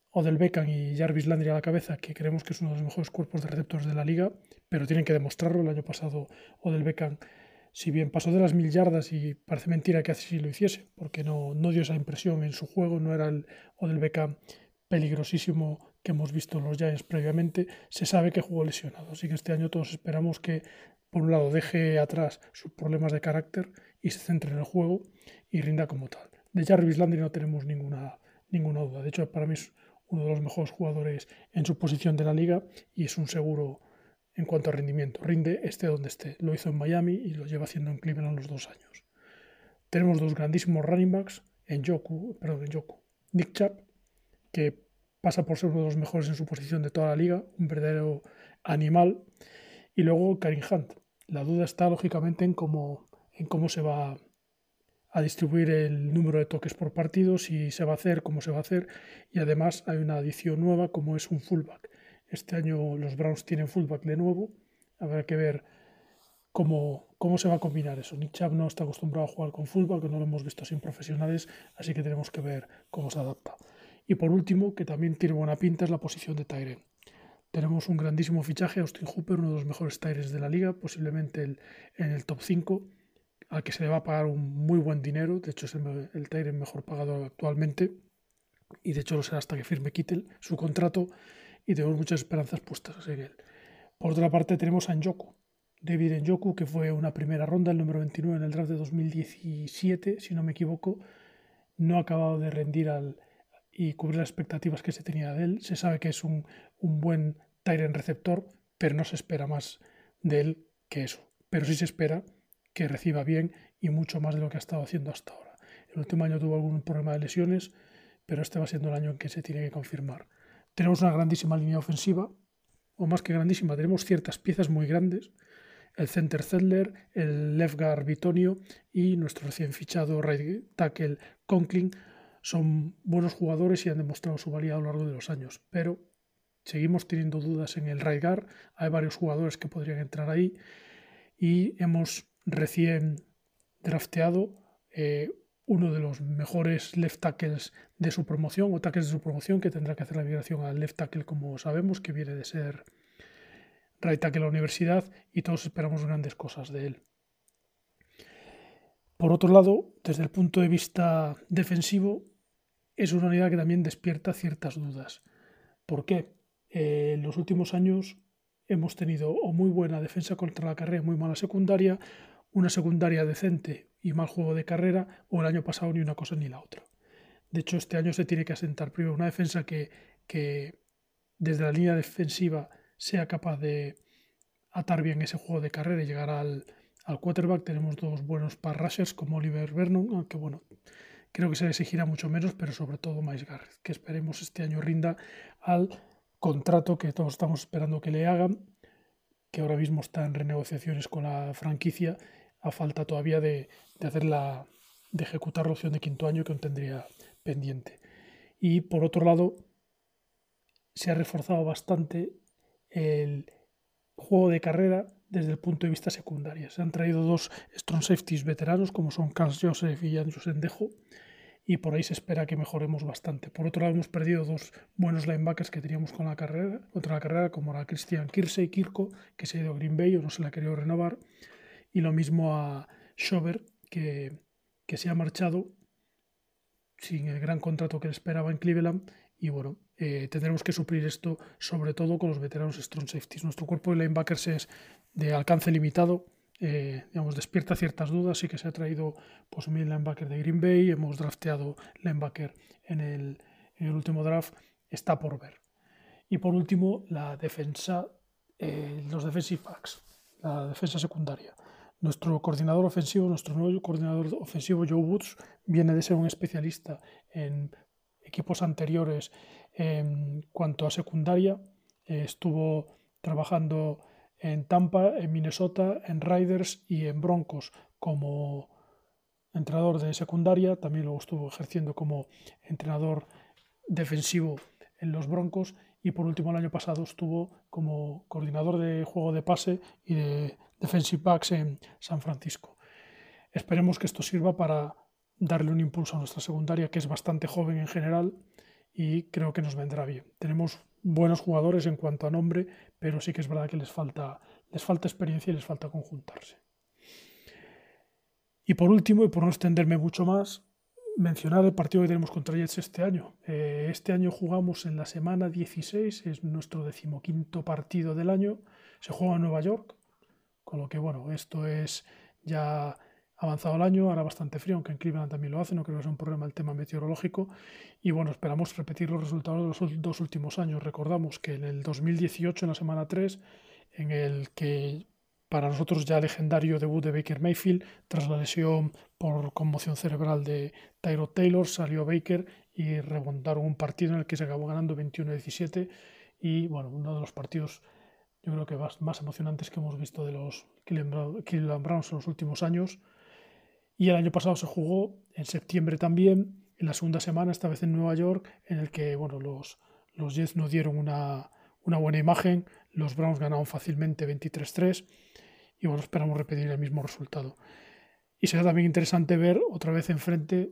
Odell Beckham y Jarvis Landry a la cabeza, que creemos que es uno de los mejores cuerpos de receptores de la liga, pero tienen que demostrarlo. El año pasado Odell Beckham, si bien pasó de las mil yardas y parece mentira que así lo hiciese, porque no, no dio esa impresión en su juego, no era el Odell Beckham peligrosísimo que hemos visto en los Giants previamente, se sabe que jugó lesionado. Así que este año todos esperamos que, por un lado, deje atrás sus problemas de carácter y se centre en el juego y rinda como tal. De Jarvis Landry no tenemos ninguna, ninguna duda. De hecho, para mí es uno de los mejores jugadores en su posición de la liga y es un seguro en cuanto a rendimiento. Rinde esté donde esté. Lo hizo en Miami y lo lleva haciendo en Cleveland los dos años. Tenemos dos grandísimos running backs en Joku, perdón, en Joku. Nick Chubb, que pasa por ser uno de los mejores en su posición de toda la liga, un verdadero animal. Y luego Karim Hunt. La duda está lógicamente en cómo en cómo se va a distribuir el número de toques por partido, si se va a hacer, cómo se va a hacer. Y además hay una adición nueva como es un fullback. Este año los Browns tienen fullback de nuevo. Habrá que ver cómo, cómo se va a combinar eso. Nick Chubb no está acostumbrado a jugar con fullback, no lo hemos visto sin profesionales, así que tenemos que ver cómo se adapta. Y por último, que también tiene buena pinta, es la posición de Tyren. Tenemos un grandísimo fichaje, Austin Hooper, uno de los mejores Tyrens de la liga, posiblemente el, en el top 5 al que se le va a pagar un muy buen dinero, de hecho es el, el mejor pagado actualmente, y de hecho lo será hasta que firme Kittel su contrato, y tenemos muchas esperanzas puestas en él. Por otra parte tenemos a Njoku, David Njoku, que fue una primera ronda, el número 29 en el draft de 2017, si no me equivoco, no ha acabado de rendir al, y cubrir las expectativas que se tenía de él. Se sabe que es un, un buen Tyrant receptor, pero no se espera más de él que eso. Pero sí se espera que reciba bien y mucho más de lo que ha estado haciendo hasta ahora. El último año tuvo algún problema de lesiones, pero este va siendo el año en que se tiene que confirmar. Tenemos una grandísima línea ofensiva, o más que grandísima, tenemos ciertas piezas muy grandes. El center Zedler, el left guard Bitonio y nuestro recién fichado right tackle Conklin son buenos jugadores y han demostrado su valía a lo largo de los años, pero seguimos teniendo dudas en el right guard. Hay varios jugadores que podrían entrar ahí y hemos recién drafteado eh, uno de los mejores left tackles de su promoción o tackles de su promoción que tendrá que hacer la migración al left tackle como sabemos que viene de ser right tackle en la universidad y todos esperamos grandes cosas de él. Por otro lado, desde el punto de vista defensivo, es una unidad que también despierta ciertas dudas. ¿Por qué? Eh, en los últimos años hemos tenido o muy buena defensa contra la carrera, muy mala secundaria, una secundaria decente y mal juego de carrera, o el año pasado ni una cosa ni la otra. De hecho, este año se tiene que asentar primero una defensa que, que desde la línea defensiva sea capaz de atar bien ese juego de carrera y llegar al, al quarterback. Tenemos dos buenos pass rushers como Oliver Vernon, aunque bueno, creo que se le exigirá mucho menos, pero sobre todo Miles Garrett, que esperemos este año rinda al contrato que todos estamos esperando que le hagan, que ahora mismo está en renegociaciones con la franquicia, a falta todavía de, de hacer la, de ejecutar la opción de quinto año que aún tendría pendiente. Y por otro lado, se ha reforzado bastante el juego de carrera desde el punto de vista secundario. Se han traído dos strong safeties veteranos como son Carl Joseph y Jan Sendejo y por ahí se espera que mejoremos bastante. Por otro lado hemos perdido dos buenos linebackers que teníamos con la carrera, contra la carrera como era Christian Kirsey Kirko que se ha ido a Green Bay o no se la ha querido renovar y lo mismo a Schober que, que se ha marchado sin el gran contrato que esperaba en Cleveland y bueno, eh, tendremos que suplir esto sobre todo con los veteranos strong safeties. Nuestro cuerpo de linebackers es de alcance limitado, eh, digamos, despierta ciertas dudas. Sí que se ha traído pues, un linebacker de Green Bay, hemos drafteado linebacker en el, en el último draft, está por ver. Y por último, la defensa, eh, los defensive backs, la defensa secundaria. Nuestro coordinador ofensivo, nuestro nuevo coordinador ofensivo, Joe Woods, viene de ser un especialista en equipos anteriores en cuanto a secundaria. Eh, estuvo trabajando en Tampa, en Minnesota, en Riders y en Broncos como entrenador de secundaria. También luego estuvo ejerciendo como entrenador defensivo en los Broncos y por último el año pasado estuvo como coordinador de juego de pase y de defensive backs en San Francisco. Esperemos que esto sirva para darle un impulso a nuestra secundaria que es bastante joven en general y creo que nos vendrá bien. Tenemos buenos jugadores en cuanto a nombre, pero sí que es verdad que les falta, les falta experiencia y les falta conjuntarse. Y por último, y por no extenderme mucho más, mencionar el partido que tenemos contra Jets este año. Eh, este año jugamos en la semana 16, es nuestro decimoquinto partido del año. Se juega en Nueva York, con lo que, bueno, esto es ya avanzado el año, ahora bastante frío, aunque en Cleveland también lo hace, no creo que sea un problema el tema meteorológico. Y bueno, esperamos repetir los resultados de los dos últimos años. Recordamos que en el 2018, en la semana 3, en el que para nosotros ya legendario debut de Baker Mayfield, tras la lesión por conmoción cerebral de Tyrod Taylor, salió Baker y remontaron un partido en el que se acabó ganando 21-17 y bueno, uno de los partidos yo creo que más, más emocionantes que hemos visto de los Cleveland Browns en los últimos años y el año pasado se jugó en septiembre también, en la segunda semana, esta vez en Nueva York, en el que bueno, los, los Jets no dieron una, una buena imagen, los Browns ganaron fácilmente 23-3 y bueno, esperamos repetir el mismo resultado. Y será también interesante ver otra vez enfrente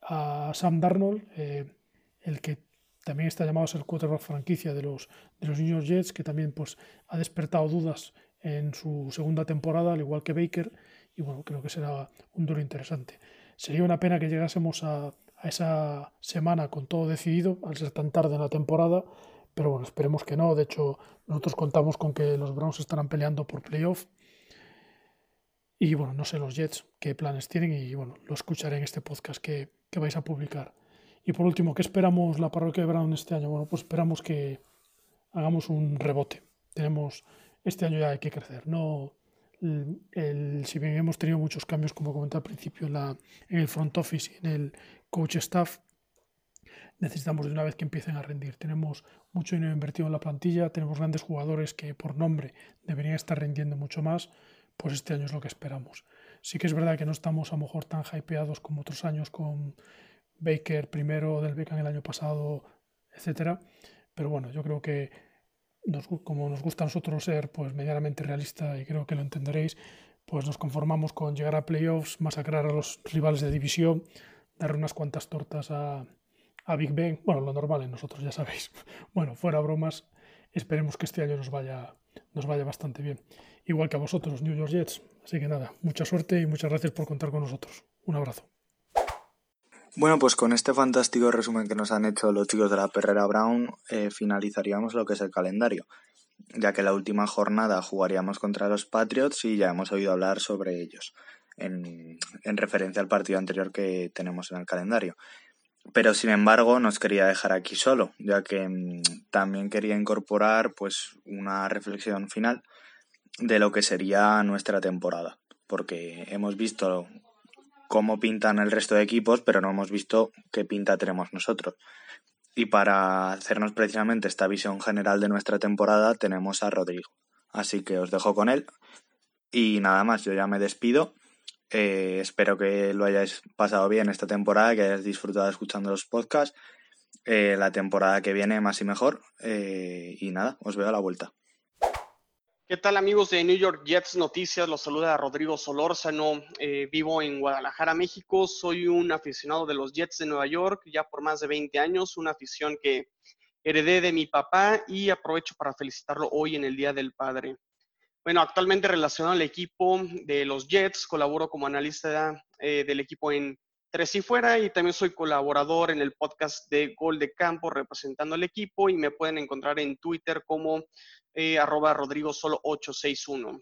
a Sam Darnold, eh, el que también está llamado a ser quarterback franquicia de los, de los New Jets, que también pues, ha despertado dudas en su segunda temporada, al igual que Baker, y bueno, creo que será un duro interesante. Sería una pena que llegásemos a, esa semana con todo decidido, al ser tan tarde en la temporada, pero bueno, esperemos que no. De hecho, nosotros contamos con que los Browns estarán peleando por playoff. Y bueno, no sé los Jets qué planes tienen y bueno, lo escucharé en este podcast que, que vais a publicar. Y por último, ¿qué esperamos la parroquia de Brown este año? Bueno, pues esperamos que hagamos un rebote. Tenemos, este año ya hay que crecer. No, el, si bien hemos tenido muchos cambios, como comenté al principio, en, en el front office y en el coach staff, necesitamos de una vez que empiecen a rendir. Tenemos mucho dinero invertido en la plantilla, tenemos grandes jugadores que por nombre deberían estar rindiendo mucho más, pues este año es lo que esperamos. Sí que es verdad que no estamos a lo mejor tan hypeados como otros años con Baker primero del Beckham el año pasado, etcétera, pero bueno, yo creo que como nos gusta a nosotros ser pues medianamente realista y creo que lo entenderéis, pues nos conformamos con llegar a playoffs, masacrar a los rivales de división, dar unas cuantas tortas a, a Big Ben, bueno, lo normal en nosotros ya sabéis. Bueno, fuera bromas, esperemos que este año nos vaya, nos vaya bastante bien. Igual que a vosotros, New York Jets. Así que nada, mucha suerte y muchas gracias por contar con nosotros. Un abrazo. Bueno, pues con este fantástico resumen que nos han hecho los chicos de la Perrera Brown, eh, finalizaríamos lo que es el calendario, ya que la última jornada jugaríamos contra los Patriots y ya hemos oído hablar sobre ellos, en, en referencia al partido anterior que tenemos en el calendario. Pero sin embargo, nos quería dejar aquí solo, ya que mm, también quería incorporar pues una reflexión final de lo que sería nuestra temporada, porque hemos visto cómo pintan el resto de equipos, pero no hemos visto qué pinta tenemos nosotros. Y para hacernos precisamente esta visión general de nuestra temporada tenemos a Rodrigo. Así que os dejo con él. Y nada más, yo ya me despido. Eh, espero que lo hayáis pasado bien esta temporada, que hayáis disfrutado escuchando los podcasts. Eh, la temporada que viene más y mejor. Eh, y nada, os veo a la vuelta. ¿Qué tal amigos de New York Jets Noticias? Los saluda Rodrigo Solórzano. Eh, vivo en Guadalajara, México. Soy un aficionado de los Jets de Nueva York ya por más de 20 años, una afición que heredé de mi papá y aprovecho para felicitarlo hoy en el Día del Padre. Bueno, actualmente relacionado al equipo de los Jets, colaboro como analista eh, del equipo en Tres y Fuera y también soy colaborador en el podcast de Gol de Campo representando al equipo y me pueden encontrar en Twitter como eh, arroba Rodrigo Solo 861.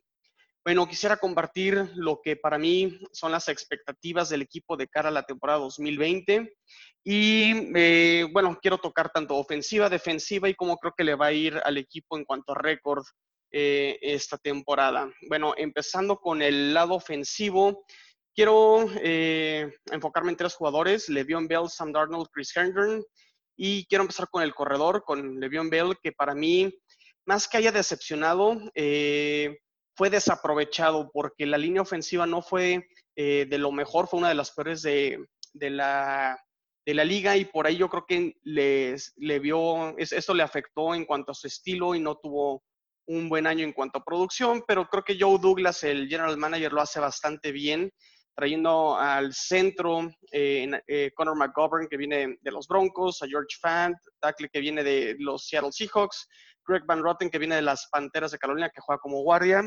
Bueno, quisiera compartir lo que para mí son las expectativas del equipo de cara a la temporada 2020. Y eh, bueno, quiero tocar tanto ofensiva, defensiva y cómo creo que le va a ir al equipo en cuanto a récord eh, esta temporada. Bueno, empezando con el lado ofensivo, quiero enfocarme en tres jugadores, Le'Veon Bell, Sam Darnold, Chris Herndon. Y quiero empezar con el corredor, con Le'Veon Bell, que para mí más que haya decepcionado, eh, fue desaprovechado porque la línea ofensiva no fue eh, de lo mejor, fue una de las peores de, la, de la liga y por ahí yo creo que les, le vio, esto le afectó en cuanto a su estilo y no tuvo un buen año en cuanto a producción, pero creo que Joe Douglas, el general manager, lo hace bastante bien, trayendo al centro eh, eh Conor McGovern, que viene de los Broncos, a George Fant, tackle que viene de los Seattle Seahawks, Greg Van Rotten, que viene de las Panteras de Carolina, que juega como guardia.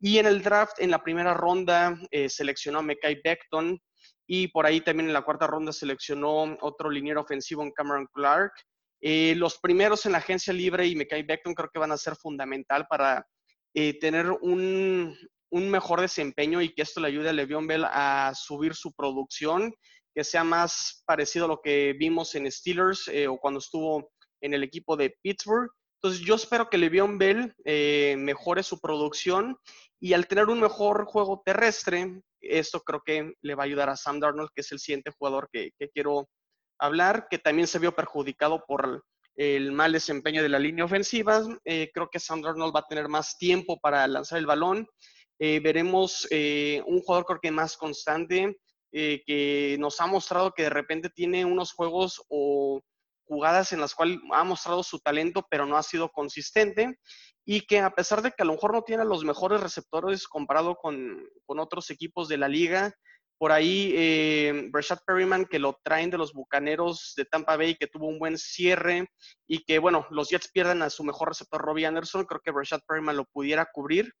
Y en el draft, en la primera ronda, eh, seleccionó a Mekai Beckton. Y por ahí también en la cuarta ronda seleccionó otro liniero ofensivo en Cameron Clark. Eh, los primeros en la agencia libre y Mekai Beckton creo que van a ser fundamental para eh, tener un, un, mejor desempeño y que esto le ayude a Le'Veon Bell a subir su producción, que sea más parecido a lo que vimos en Steelers o cuando estuvo en el equipo de Pittsburgh. Entonces yo espero que Le'Veon Bell eh, mejore su producción y al tener un mejor juego terrestre, esto creo que le va a ayudar a Sam Darnold, que es el siguiente jugador que, quiero hablar, que también se vio perjudicado por el mal desempeño de la línea ofensiva. Eh, creo que Sam Darnold va a tener más tiempo para lanzar el balón. Eh, veremos un jugador creo que más constante, que nos ha mostrado que de repente tiene unos juegos o jugadas en las cuales ha mostrado su talento, pero no ha sido consistente y que a pesar de que a lo mejor no tiene los mejores receptores comparado con, otros equipos de la liga, por ahí eh, Brashad Perryman, que lo traen de los Bucaneros de Tampa Bay, que tuvo un buen cierre y que, bueno, los Jets pierden a su mejor receptor Robbie Anderson, creo que Brashad Perryman lo pudiera cubrir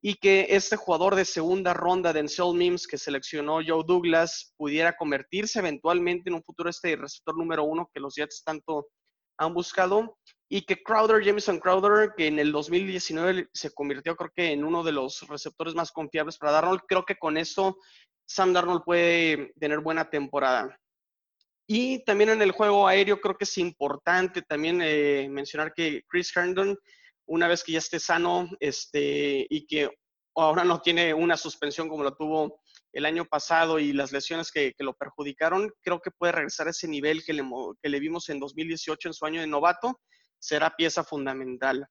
y que este jugador de segunda ronda de Encel Mims que seleccionó Joe Douglas pudiera convertirse eventualmente en un futuro este receptor número uno que los Jets tanto han buscado y que Crowder, Jameson Crowder, que en el 2019 se convirtió creo que en uno de los receptores más confiables para Darnold, creo que con eso Sam Darnold puede tener buena temporada. Y también en el juego aéreo creo que es importante también eh, mencionar que Chris Herndon una vez que ya esté sano este, y que ahora no tiene una suspensión como lo tuvo el año pasado y las lesiones que, lo perjudicaron, creo que puede regresar a ese nivel que le, que le vimos en 2018 en su año de novato, será pieza fundamental.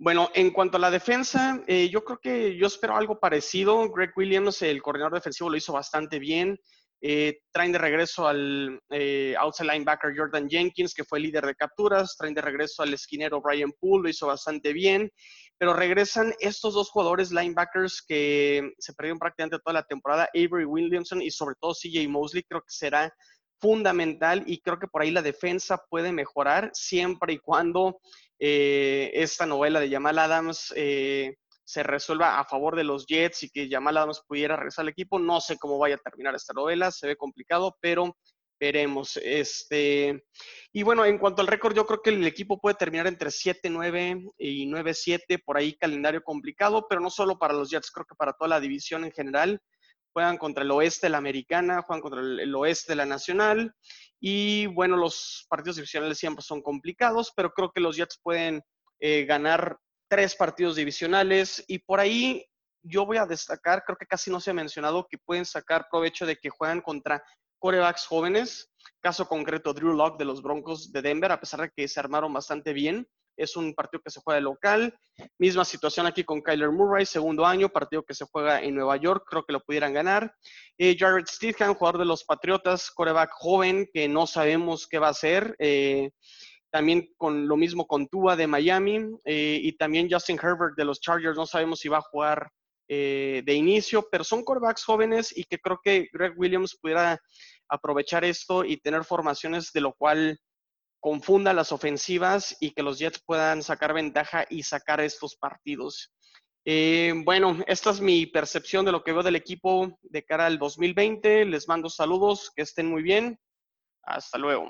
Bueno, en cuanto a la defensa, eh, yo creo que yo espero algo parecido. Greg Williams, el coordinador defensivo, lo hizo bastante bien. Eh, traen de regreso al eh, outside linebacker Jordan Jenkins, que fue líder de capturas. Traen de regreso al esquinero Brian Poole, lo hizo bastante bien. Pero regresan estos dos jugadores linebackers que se perdieron prácticamente toda la temporada, Avery Williamson y sobre todo CJ Mosley. Creo que será fundamental y creo que por ahí la defensa puede mejorar siempre y cuando eh, esta novela de Jamal Adams se resuelva a favor de los Jets y que Jamal Adams pudiera regresar al equipo. No sé cómo vaya a terminar esta novela, se ve complicado, pero veremos. Este, y bueno, en cuanto al récord, yo creo que el equipo puede terminar entre 7-9 y 9-7, por ahí calendario complicado, pero no solo para los Jets, creo que para toda la división en general. Juegan contra el oeste de la americana, juegan contra el, oeste de la nacional. Y bueno, los partidos divisionales siempre son complicados, pero creo que los Jets pueden eh, ganar tres partidos divisionales y por ahí yo voy a destacar, creo que casi no se ha mencionado, que pueden sacar provecho de que juegan contra corebacks jóvenes. Caso concreto, Drew Locke de los Broncos de Denver, a pesar de que se armaron bastante bien. Es un partido que se juega de local. Misma situación aquí con Kyler Murray, segundo año, partido que se juega en Nueva York, creo que lo pudieran ganar. Eh, Jared Stidham, jugador de los Patriotas, coreback joven, que no sabemos qué va a hacer. Eh, también con lo mismo con Tua de Miami eh, y también Justin Herbert de los Chargers, no sabemos si va a jugar eh, de inicio, pero son corebacks jóvenes y que creo que Greg Williams pudiera aprovechar esto y tener formaciones de lo cual confunda las ofensivas y que los Jets puedan sacar ventaja y sacar estos partidos. Eh, bueno, esta es mi percepción de lo que veo del equipo de cara al 2020. Les mando saludos, que estén muy bien. Hasta luego.